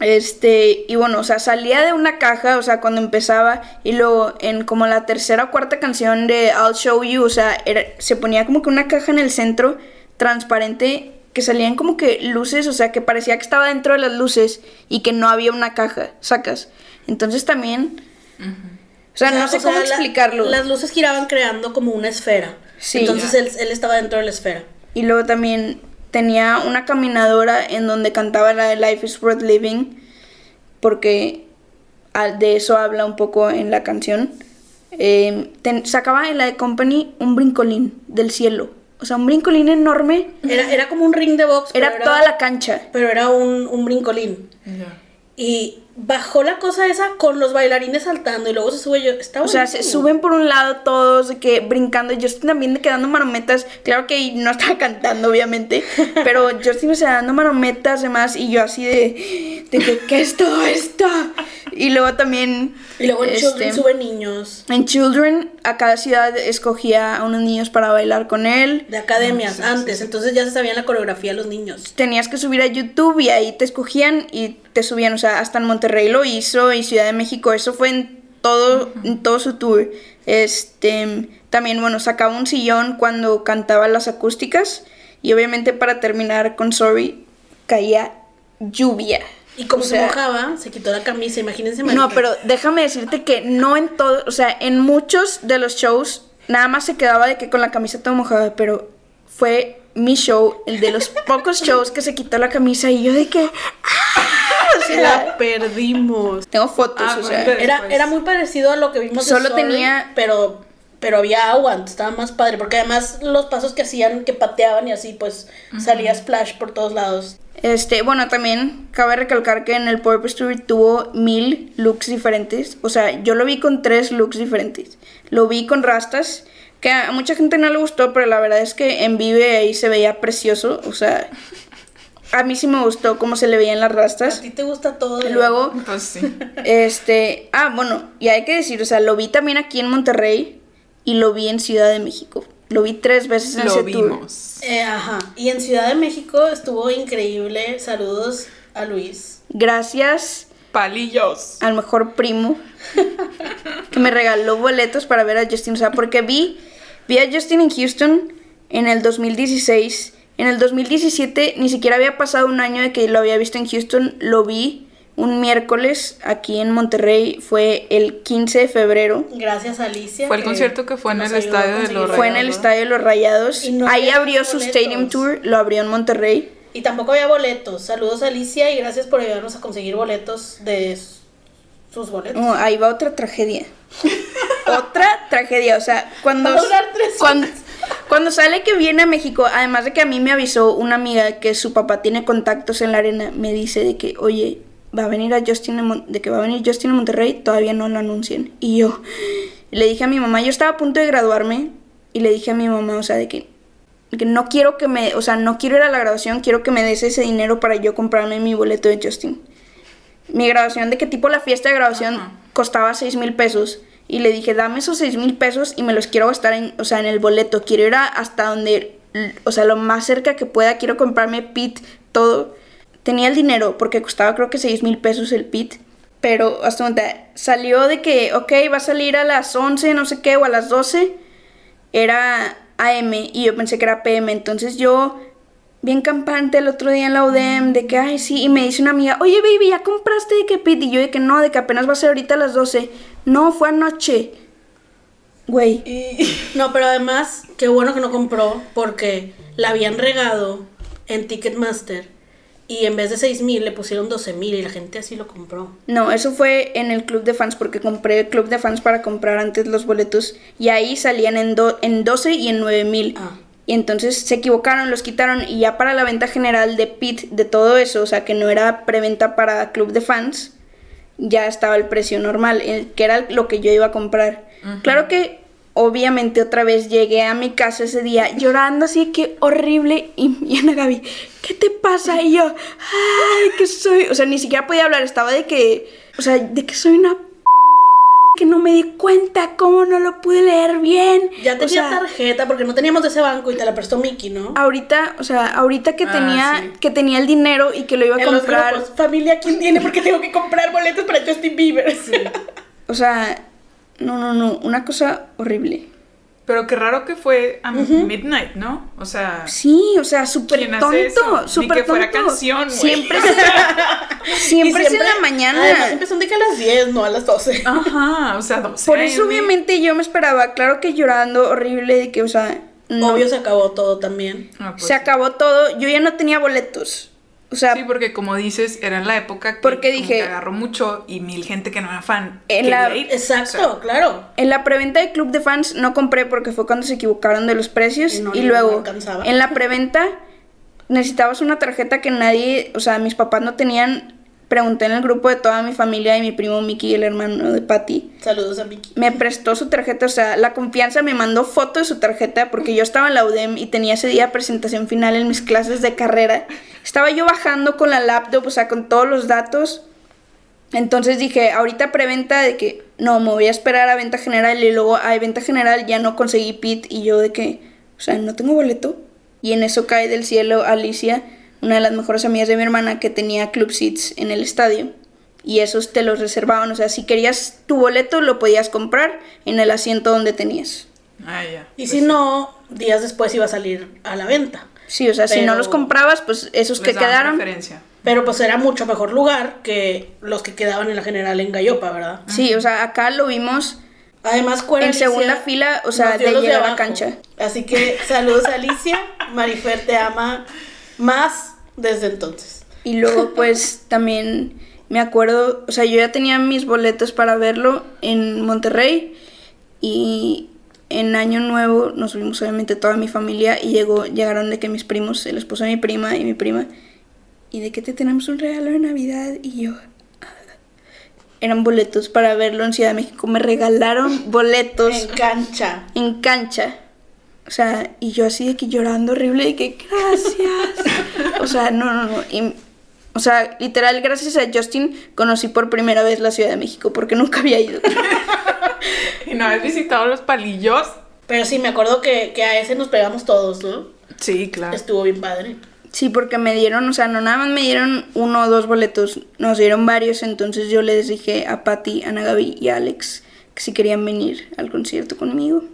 Este, y bueno, o sea, salía de una caja, o sea, cuando empezaba, y luego en como la tercera o cuarta canción de I'll Show You, o sea, era- se ponía como que una caja en el centro, transparente, que salían como que luces, o sea, que parecía que estaba dentro de las luces y que no había una caja, sacas. Entonces también, o sea, no sé sea, cómo la- explicarlo. las luces giraban creando como una esfera. Sí. Entonces él, él estaba dentro de la esfera. Y luego también tenía una caminadora en donde cantaba la de Life is Worth Living, porque de eso habla un poco en la canción. Eh, ten- sacaba en la de Company un brincolín del cielo. O sea, un brincolín enorme. Era, era como un ring de box. Era pero toda la cancha. Pero era un, un brincolín. Ya. Y bajó la cosa esa con los bailarines saltando y luego se sube yo. Está O sea, se suben por un lado todos, de que brincando. Justin también de que dando marometas. Claro que no estaba cantando, obviamente. Pero Justin, o sea, dando marometas, demás. Y yo así de, de que, ¿qué es todo esto? Y luego también. Y luego en este, Children suben niños En Children, a cada ciudad escogía a unos niños para bailar con él. de academias sí, sí, antes. sí. Entonces ya se sabían la coreografía los niños. Tenías que subir a YouTube y ahí te escogían y te subían. O sea, hasta en Monterrey lo hizo y Ciudad de México. Eso fue en todo, en todo su tour. Este, también, bueno, sacaba un sillón cuando cantaba las acústicas. Y obviamente para terminar con Sorry, caía lluvia. Y como O se mojaba, se quitó la camisa. Imagínense. No, Marifer. pero déjame decirte que no en todo, o sea, en muchos de los shows nada más se quedaba de que con la camisa todo mojada, pero fue mi show, el de los pocos shows que se quitó la camisa y yo de que ¡ah! O Se sea, la perdimos. tengo fotos, Ah, o sea. Era, era muy parecido a lo que vimos de Solo Sorry, tenía- pero pero había agua, entonces estaba más padre, porque además los pasos que hacían, que pateaban y así, pues salía splash por todos lados. Este, bueno, también cabe recalcar que en el Purpose Tour tuvo mil looks diferentes. O sea, yo lo vi con tres looks diferentes. Lo vi con rastas, que a mucha gente no le gustó, pero la verdad es que en Vive ahí se veía precioso. O sea, a mí sí me gustó cómo se le veían las A rastas. ti te gusta todo. Luego, Pues sí. este, ah, bueno, y hay que decir, o sea, lo vi también aquí en Monterrey y lo vi en Ciudad de México. Lo vi tres veces en Lo ese tour. vimos. Eh, ajá. Y en Ciudad de México estuvo increíble. Saludos a Luis. Gracias Palillos. al mejor primo que me regaló boletos para ver a Justin. O sea, porque vi, vi a Justin en Houston en el 2016. En el 2017 ni siquiera había pasado un año de que lo había visto en Houston. Lo vi un miércoles aquí en Monterrey. Fue el 15 de febrero. Gracias a Alicia. Fue el concierto que fue en el estadio de los Fue en el Rayados. Estadio de los Rayados. No Ahí abrió su boletos. Stadium Tour. Lo abrió en Monterrey. Y tampoco había boletos. Saludos a Alicia y gracias por ayudarnos a conseguir boletos de sus boletos. No, ahí va otra tragedia. otra tragedia, o sea, cuando, Va a durar tres cuando, cuando sale que viene a México, además de que a mí me avisó una amiga que su papá tiene contactos en la arena, me dice de que, oye, va a venir a Justin, de que va a venir Justin a Monterrey, todavía no lo anuncian. Y yo le dije a mi mamá, yo estaba a punto de graduarme, y le dije a mi mamá, o sea, de que, que no quiero que me, o sea, no quiero ir a la graduación, quiero que me des ese dinero para yo comprarme mi boleto de Justin mi graduación, de que tipo la fiesta de graduación Ajá. costaba 6 mil pesos. Y le dije, dame esos 6 mil pesos y me los quiero gastar en, o sea, en el boleto. Quiero ir a- hasta donde, o sea, lo más cerca que pueda. Quiero comprarme pit, todo. Tenía el dinero porque costaba creo que 6 mil pesos el pit. Pero hasta donde salió de que, ok, va a salir a las 11, no sé qué, o a las 12. Era AM y yo pensé que era PM. Entonces yo bien campante el otro día en la UDEM de que, ay, sí, y me dice una amiga, oye, baby, ¿ya compraste de qué pit? Y yo de que no, de que apenas va a ser ahorita a las 12. No, fue anoche. Güey. Y- no, pero además, qué bueno que no compró porque la habían regado en Ticketmaster y en vez de 6 mil le pusieron 12 mil y la gente así lo compró. No, eso fue en el club de fans porque compré el club de fans para comprar antes los boletos y ahí salían en, do- en 12 y en 9 mil. Ah. Y entonces se equivocaron, los quitaron y ya para la venta general de pit de todo eso, o sea que no era preventa para club de fans, ya estaba el precio normal, el- que era lo que yo iba a comprar. Claro que obviamente otra vez llegué a mi casa ese día llorando así que horrible y, y Ana Gaby, ¿qué te pasa? Y yo, ay, que soy, o sea, ni siquiera podía hablar, estaba de que, o sea, de que soy una que no me di cuenta, cómo no lo pude leer bien. Ya O tenía sea, tarjeta porque no teníamos de ese banco y te la prestó Mickey, ¿no? Ahorita, o sea, ahorita que Ah, tenía sí. que tenía el dinero y que lo iba a En los comprar, grupos, familia, ¿quién tiene? Porque tengo que comprar boletos para Justin Bieber. o sea, no, no, no, una cosa horrible. Pero qué raro que fue a midnight, ¿no? O sea, Sí, o sea, súper tonto, Ni súper que fuera tonto. canción, güey. Siempre es, siempre, Y es en la mañana. Además, empezó de que a las 10, no a las 12. ajá, o sea, 12 Por eso AM. obviamente yo me esperaba, claro que llorando horrible de que, o sea, no, Obvio se acabó todo también. Ah, pues se sí. acabó todo, yo ya no tenía boletos. O sea, Sí, porque como dices, era en la época que, Porque como dije- que agarró mucho y mil gente que no era fan. En quería la- ir. Exacto, O sea, claro. En la preventa de Club de Fans no compré porque fue cuando se equivocaron de los precios. Y no, y no luego, en la preventa, necesitabas una tarjeta que nadie, o sea, mis papás no tenían. Pregunté en el grupo de toda mi familia y mi primo Mickey, el hermano de Patty. Saludos a Mickey. Me prestó su tarjeta, o sea, la confianza me mandó foto de su tarjeta porque yo estaba en la UDEM y tenía ese día presentación final en mis clases de carrera. Estaba yo bajando con la laptop, o sea, con todos los datos. Entonces dije, ahorita preventa de que no, me voy a esperar a venta general y luego a venta general ya no conseguí pit y yo de que, o sea, no tengo boleto. Y en eso cae del cielo Alicia, una de las mejores amigas de mi hermana que tenía club seats en el estadio. Y esos te los reservaban, o sea, si querías tu boleto lo podías comprar en el asiento donde tenías. Ah, ya. Y Pues si sí. no, días después iba a salir a la venta. Sí, o sea, si no los comprabas, pues esos que quedaron. preferencia. Pero pues era mucho mejor lugar que los que quedaban en la general en Gallopa, ¿verdad? Sí, o sea, acá lo vimos Además, Cuera En Alicia segunda fila, o sea, de los llegar a la cancha. Así que saludos a Alicia. Marifer te ama más desde entonces. Y luego pues también me acuerdo, o sea, yo ya tenía mis boletos para verlo en Monterrey y en Año Nuevo nos fuimos obviamente toda mi familia y llegó, llegaron de que mis primos, el esposo de mi prima y mi prima, y de que te tenemos un regalo de Navidad y yo... "Ah". Eran boletos para verlo en Ciudad de México, me regalaron boletos En cancha. en cancha. O sea, y yo así de que llorando horrible, de que gracias. o sea, no, no, no. y- o sea, literal, gracias a Justin conocí por primera vez la Ciudad de México, porque nunca había ido. ¿Y no has visitado los palillos? Pero sí, me acuerdo que, que a ese nos pegamos todos, ¿no? Sí, claro. Estuvo bien padre. Sí, porque me dieron, o sea, no nada más me dieron uno o dos boletos, nos dieron varios, entonces yo les dije a Patty, a Ana Gaby y a Alex que si querían venir al concierto conmigo.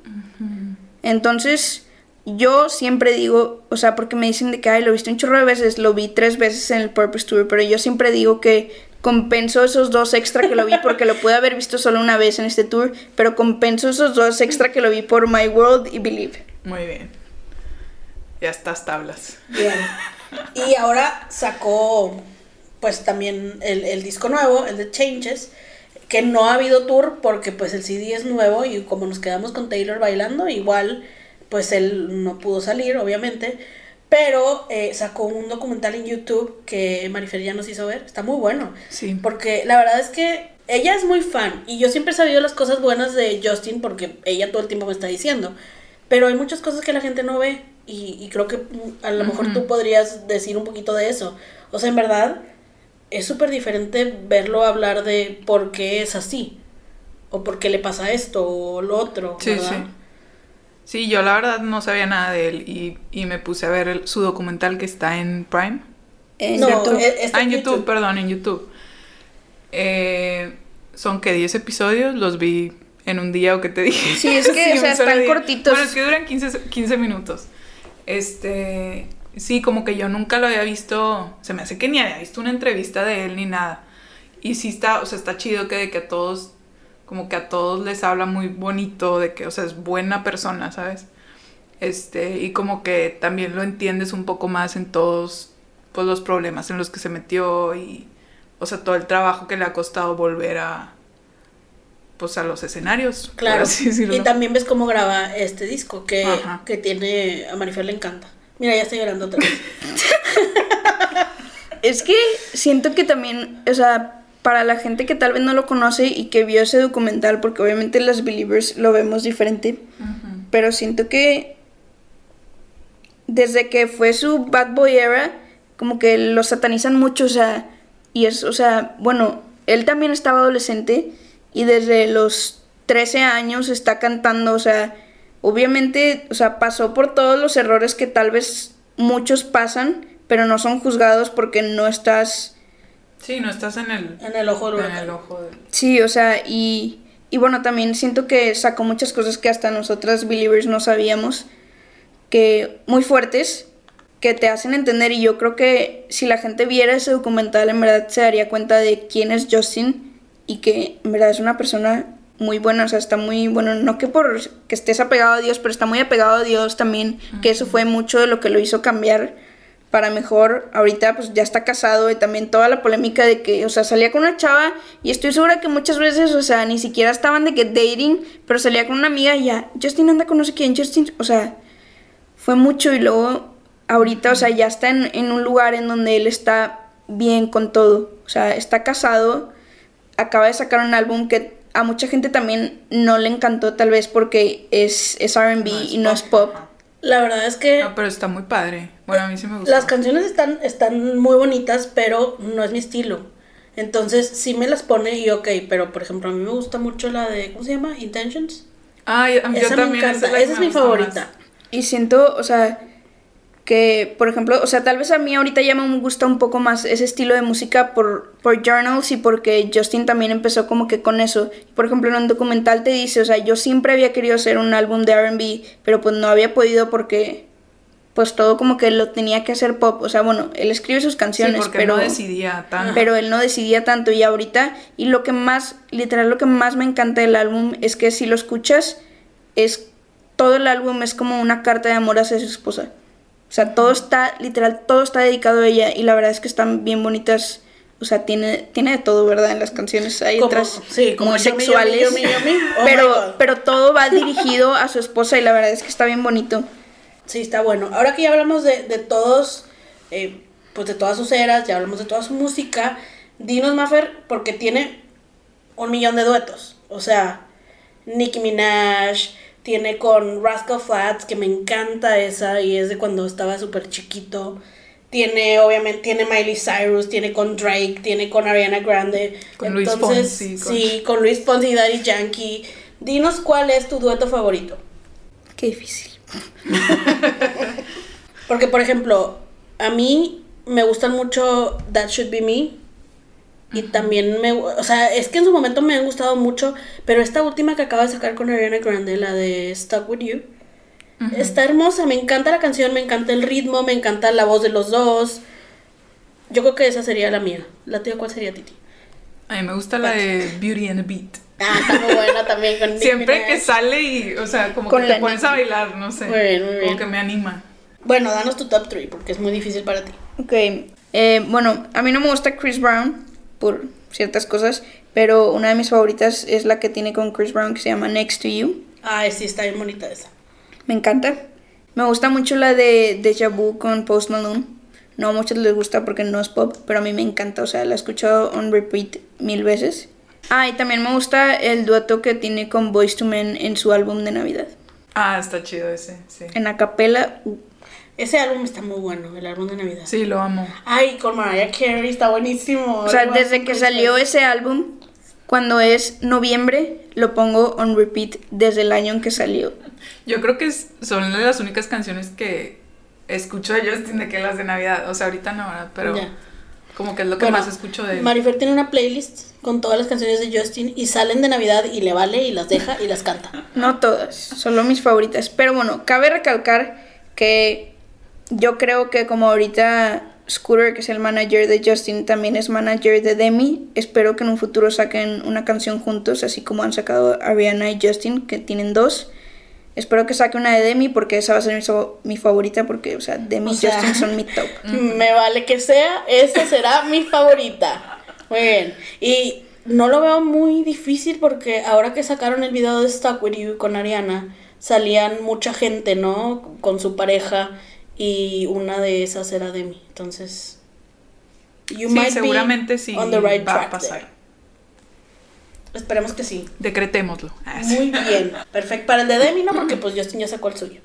Entonces, yo siempre digo, o sea, porque me dicen de que, ay, lo viste un chorro de veces, lo vi tres veces en el Purpose Tour, pero yo siempre digo que compenso esos dos extra que lo vi porque lo pude haber visto solo una vez en este tour, pero compenso esos dos extra que lo vi por My World y Believe. Muy bien. Ya estás tablas. Bien. Y ahora sacó, pues también el, el disco nuevo, el de Changes, que no ha habido tour porque pues el CD es nuevo y como nos quedamos con Taylor bailando, igual pues él no pudo salir, obviamente. Pero eh, sacó un documental en YouTube que Marifer ya nos hizo ver. Está muy bueno. Sí. Porque la verdad es que ella es muy fan. Y yo siempre he sabido las cosas buenas de Justin porque ella todo el tiempo me está diciendo. Pero hay muchas cosas que la gente no ve. Y, y creo que mm, a lo mejor tú podrías decir un poquito de eso. O sea, en verdad, es súper diferente verlo hablar de por qué es así. O por qué le pasa esto o lo otro. Sí, ¿verdad? sí. Sí, yo la verdad no sabía nada de él y, y me puse a ver el- su documental que está en Prime. En No, YouTube. eh, está ah, en YouTube, perdón, en YouTube. Eh, son que 10 episodios, los vi en un día o que te dije. Sí, es que, o sea, están día. cortitos. Bueno, es que duran 15, 15 minutos. Este, sí, como que yo nunca lo había visto, se me hace que ni había visto una entrevista de él ni nada. Y sí está, o sea, está chido que de que a todos, como que a todos les habla muy bonito, de que, o sea, es buena persona, ¿sabes? Este, y como que también lo entiendes un poco más en todos, pues, los problemas en los que se metió y, o sea, todo el trabajo que le ha costado volver a, pues, a los escenarios. Claro. Y también ves cómo graba este disco que, Ajá. que tiene. A Marifer le encanta. Mira, ya estoy llorando otra vez. Es que siento que también, o sea, para la gente que tal vez no lo conoce y que vio ese documental, porque obviamente las Believers lo vemos diferente, pero siento que desde que fue su Bad Boy era, como que lo satanizan mucho, o sea, y es, o sea, bueno, él también estaba adolescente y desde los 13 años está cantando, o sea, obviamente, o sea, pasó por todos los errores que tal vez muchos pasan, pero no son juzgados porque no estás Sí, no estás en el, En el ojo del en el ojo del... Sí, o sea, y, y bueno, también siento que sacó muchas cosas que hasta nosotras believers no sabíamos, que muy fuertes, que te hacen entender y yo creo que si la gente viera ese documental en verdad se daría cuenta de quién es Justin y que en verdad es una persona muy buena, o sea, está muy bueno, no que por que estés apegado a Dios, pero está muy apegado a Dios también, que eso fue mucho de lo que lo hizo cambiar para mejor. Ahorita pues ya está casado y también toda la polémica de que, o sea, salía con una chava y estoy segura que muchas veces, o sea, ni siquiera estaban de que dating, pero salía con una amiga y ya, Justin anda con no sé quién, Justin, o sea, fue mucho y luego ahorita, o sea, ya está en, en un lugar en donde él está bien con todo, o sea, está casado, acaba de sacar un álbum que a mucha gente también no le encantó tal vez porque es, es RB No y no es pop. La verdad es que No, pero está muy padre. Bueno, a mí sí me gusta. las canciones están, están muy bonitas, pero no es mi estilo. Entonces sí me las pone y ok, pero por ejemplo a mí me gusta mucho la de, ¿cómo se llama? Intentions. Ay, a mí- yo esa me también. encanta, esa es mi favorita. más. Y siento, o sea, que, por ejemplo, o sea, tal vez a mí ahorita ya me gusta un poco más ese estilo de música por, por Journals y porque Justin también empezó como que con eso. Por ejemplo, en un documental te dice, o sea, yo siempre había querido hacer un álbum de RB, pero pues no había podido porque pues todo como que lo tenía que hacer pop. O sea, bueno, él escribe sus Sí, canciones, porque pero no decidía tanto. pero él no decidía tanto y ahorita y lo que más literal lo que más me encanta del álbum es que si lo escuchas es todo el álbum es como una carta de amor hacia su esposa o sea todo está literal todo está dedicado a ella y la verdad es que están bien bonitas o sea tiene tiene de todo verdad en las canciones hay Como- otras sí, como muy sexuales. Oh pero pero todo va dirigido a su esposa y la verdad es que está bien bonito Sí, está bueno. Ahora que ya hablamos de, de todos, eh, pues de todas sus eras, ya hablamos de toda su música, dinos, Maffer, porque tiene un millón de duetos. O sea, Nicki Minaj, tiene con Rascal Flats, que me encanta esa, y es de cuando estaba súper chiquito. Tiene, obviamente, tiene Miley Cyrus, tiene con Drake, tiene con Ariana Grande. Con Luis Entonces, Fonsi, con- Sí, con Luis Fonsi y Daddy Yankee. Dinos cuál es tu dueto favorito. qué difícil Porque, por ejemplo, a mí me gustan mucho That Should Be Me. Y también me... O sea, es que en su momento me han gustado mucho. Pero esta última que acaba de sacar con Ariana Grande, la de Stuck With You, está hermosa. Me encanta la canción, me encanta el ritmo, me encanta la voz de los dos. Yo creo que esa sería la mía. ¿La tuya cuál sería, Titi? A mí me gusta la de Beauty and the Beat. Ah, está muy buena también con Nicki Siempre Minaj. que sale y, o sea, como Con que la te pones Nicki. a bailar, no sé. Muy bien, muy bien. Como que me anima. Bueno, danos tu top 3 porque es muy difícil para ti. Ok, eh, bueno, a mí no me gusta Chris Brown por ciertas cosas, pero una de mis favoritas es la que tiene con Chris Brown que se llama Next to You. Ay, sí, está bien bonita esa. Me encanta. Me gusta mucho la de Deja Vu con Post Malone. No a muchos les gusta porque no es pop, pero a mí me encanta. O sea, la he escuchado on repeat mil veces. Ah, y también me gusta el dueto que tiene con Boys to Men en su álbum de Navidad. Ah, está chido ese, sí. En acapella, uh, Ese álbum está muy bueno, el álbum de Navidad. Sí, lo amo. Ay, con Mariah Carey está buenísimo. O sea, desde que salió ese álbum, cuando es noviembre, lo pongo on repeat desde el año en que salió. Yo creo que es- son las únicas canciones que escucho de Justin de que las de Navidad. O sea, ahorita no, ¿verdad? Pero. Como que es lo que Bueno, más escucho de él. Marifer tiene una playlist con todas las canciones de Justin y salen de Navidad y le vale y las deja y las canta. No todas, solo mis favoritas. Pero bueno, cabe recalcar que yo creo que como ahorita Scooter, que es el manager de Justin, también es manager de Demi, espero que en un futuro saquen una canción juntos, así como han sacado Ariana y Justin, que tienen dos. Espero que saque una de Demi porque esa va a ser mi, so- mi favorita porque, o sea, Demi O y sea, Justin son mi top. Me vale que sea, esa será mi favorita. Muy bien. Y no lo veo muy difícil porque ahora que sacaron el video de Stuck With You con Ariana, salían mucha gente, ¿no? Con su pareja y una de esas era Demi. Entonces, you Sí, might be seguramente sí on the right va a pasar. there. Esperemos que sí. Decretémoslo. Ah. Muy bien. Perfecto. Para el de Demi, ¿no? Porque pues Justin ya sacó el suyo.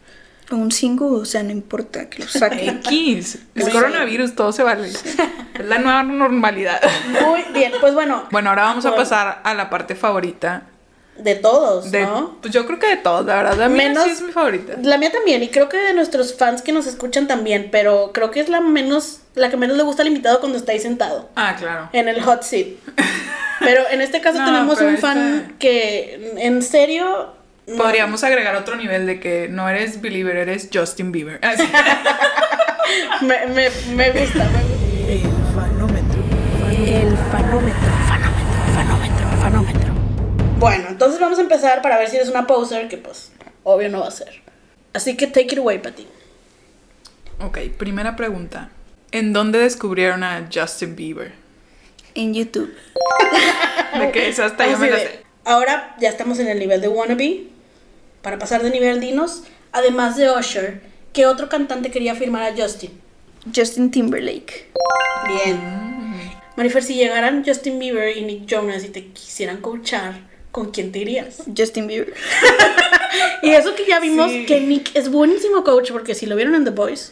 Un single, o sea, no importa que lo saquen. X. Es Muy coronavirus, todo se vale. Es la nueva normalidad. Muy bien. Pues bueno. Bueno, ahora vamos a Bueno. pasar a la parte favorita. De todos, De, ¿no? Pues yo creo que de todos, la verdad. La mía Menos- sí es mi favorita. La mía también, y creo que de nuestros fans que nos escuchan también, pero creo que es la menos, la que menos le gusta al invitado cuando está ahí sentado, Ah, claro. en el hot seat. Pero en este caso No, tenemos un fan que, en serio, no- Podríamos agregar otro nivel de que no eres Believer, eres Justin Bieber. Ah, sí. me, me, me gusta, me gusta. El fanómetro. El fanómetro. Fanómetro, fanómetro, fanómetro. Bueno, entonces vamos a empezar para ver si eres una poser, que pues, obvio no va a ser. Así que take it away, Patty. ok, primera pregunta. ¿En dónde descubrieron a Justin Bieber? En YouTube. De que esa hasta yo me sé. Ahora ya estamos en el nivel de wannabe. Para pasar de nivel, dinos, además de Usher, ¿qué otro cantante quería firmar a Justin? Justin Timberlake. Bien. Mm. Marifer, si llegaran Justin Bieber y Nick Jonas y te quisieran coachar, ¿con quién te irías? Justin Bieber. Y eso que ya vimos Sí. que Nick es buenísimo coach, porque si lo vieron en The Voice.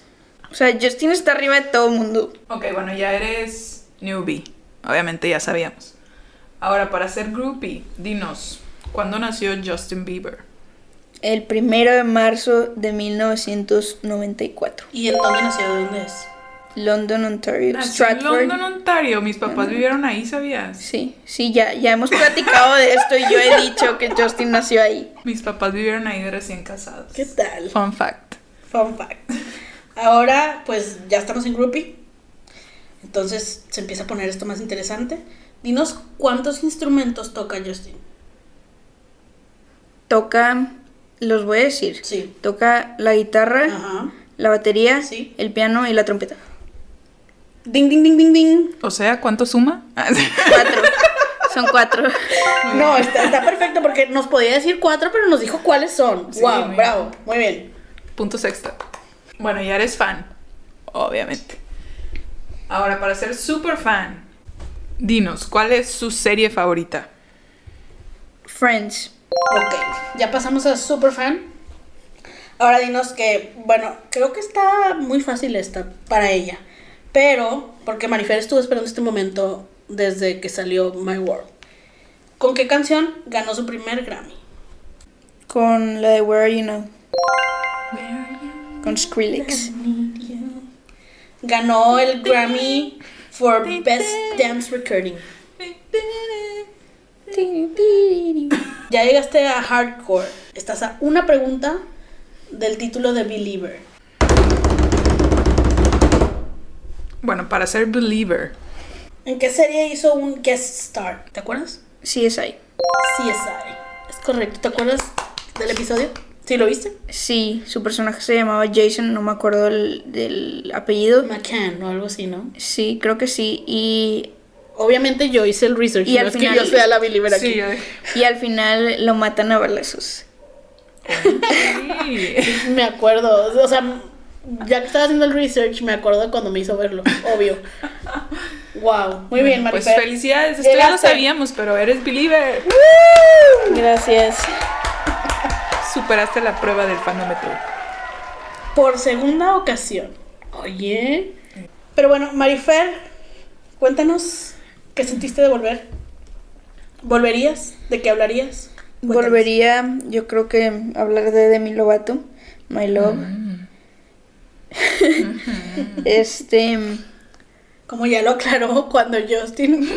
O sea, Justin está arriba de todo el mundo. Ok, bueno, ya eres newbie. Obviamente ya sabíamos. Ahora, para ser groupie, dinos, ¿cuándo nació Justin Bieber? El primero de marzo de 1994. ¿Y en dónde nació? ¿De dónde es? London, Ontario. Nació en Stratford. London, Ontario. Mis papás vivieron ahí, ¿sabías? Sí, sí, ya, ya hemos platicado de esto y yo he dicho que Justin nació ahí. Mis papás vivieron ahí de recién casados. ¿Qué tal? Fun fact. Fun fact. Ahora, pues ya estamos en groupie. Entonces se empieza a poner esto más interesante. Dinos cuántos instrumentos toca Justin. Toca, los voy a decir. Sí. Toca la guitarra, Ajá. la batería, Sí. el piano y la trompeta. Ding, ding, ding, ding, ding. O sea, ¿cuánto suma? Ah. Cuatro. Son cuatro. No, está, está perfecto porque nos podía decir cuatro, pero nos dijo cuáles son. Sí, wow, muy bravo. Muy bien. Puntos extra. Bueno, ya eres fan, obviamente. Ahora, para ser super fan, dinos, ¿cuál es su serie favorita? Friends. Ok, ya pasamos a Superfan. Ahora dinos que, bueno, creo que está muy fácil esta para ella. Pero, porque Marifer estuvo esperando este momento desde que salió My World. ¿Con qué canción ganó su primer Grammy? Con la de Where Are You Now. Con Skrillex. Ganó el Grammy for Best Dance Recording. Ya llegaste a Hardcore. Estás a una pregunta del título de Believer. Bueno, para ser believer, ¿En qué serie hizo un guest star? ¿Te acuerdas? Ahí. CSI. Es correcto. ¿Te acuerdas del episodio? ¿Sí lo viste? Sí, su personaje se llamaba Jason, no me acuerdo el- del apellido. McCann o algo así, ¿no? Sí, creo que sí. Y Obviamente yo hice el research, Y no al es final- que yo sea la believer aquí. Sí, Y al final lo matan a balazos. Sí. Me acuerdo, o sea, ya que estaba haciendo el research, me acuerdo cuando me hizo verlo, obvio. Wow, muy bien, Pues Marifer. felicidades, esto ya lo sabíamos, pero eres believer. Gracias. Superaste la prueba del fanómetro. Por segunda ocasión. Oye. Pero bueno, Marifer, cuéntanos qué sentiste de volver. ¿Volverías? ¿De qué hablarías? Cuéntanos. Volvería, yo creo que hablar de Demi Lovato, My Love. este, Como ya lo aclaró, cuando Justin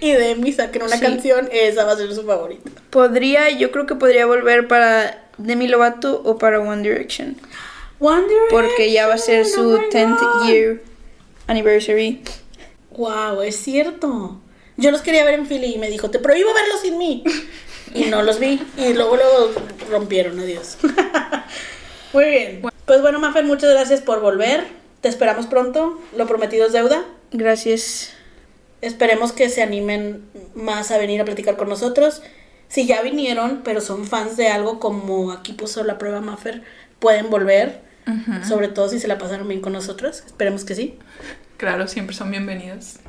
y Demi saquen una Sí. canción, esa va a ser su favorita. podría, yo creo que podría volver para Demi Lovato o para One Direction. One Direction, Porque ya va a ser su oh my 10th God. year anniversary. Wow, es cierto. Yo los quería ver en Philly y me dijo, te prohíbo verlos sin mí. Y no los vi. Y luego luego rompieron, adiós. Muy bien. Pues bueno, Mafer, muchas gracias por volver. Te esperamos pronto. Lo prometido es deuda. Gracias. Esperemos que se animen más a venir a platicar con nosotros. Si ya vinieron, pero son fans de algo como aquí puso la prueba Maffer, pueden volver. Sobre todo si se la pasaron bien con nosotros. Esperemos que sí. Claro, siempre son bienvenidos.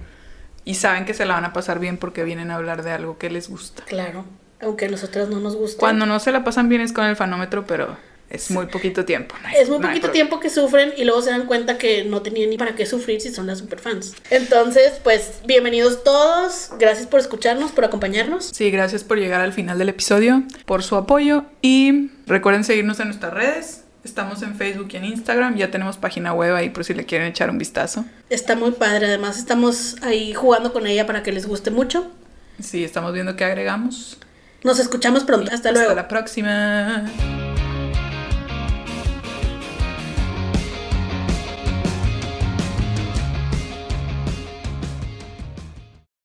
Y saben que se la van a pasar bien porque vienen a hablar de algo que les gusta. Claro. Aunque a nosotros no nos guste. Cuando no se la pasan bien es con el fanómetro, pero es muy poquito tiempo. no hay- Es muy no poquito tiempo que sufren y luego se dan cuenta que no tenían ni para qué sufrir si son las superfans. Entonces, pues, bienvenidos todos. Gracias por escucharnos, por acompañarnos. Sí, gracias por llegar al final del episodio, por su apoyo y recuerden seguirnos en nuestras redes. Estamos en Facebook y en Instagram, ya tenemos página web ahí por si le quieren echar un vistazo. Está muy padre. Además, estamos ahí jugando con ella para que les guste mucho. Sí, estamos viendo qué agregamos. Nos escuchamos pronto. Hasta luego. Hasta la próxima.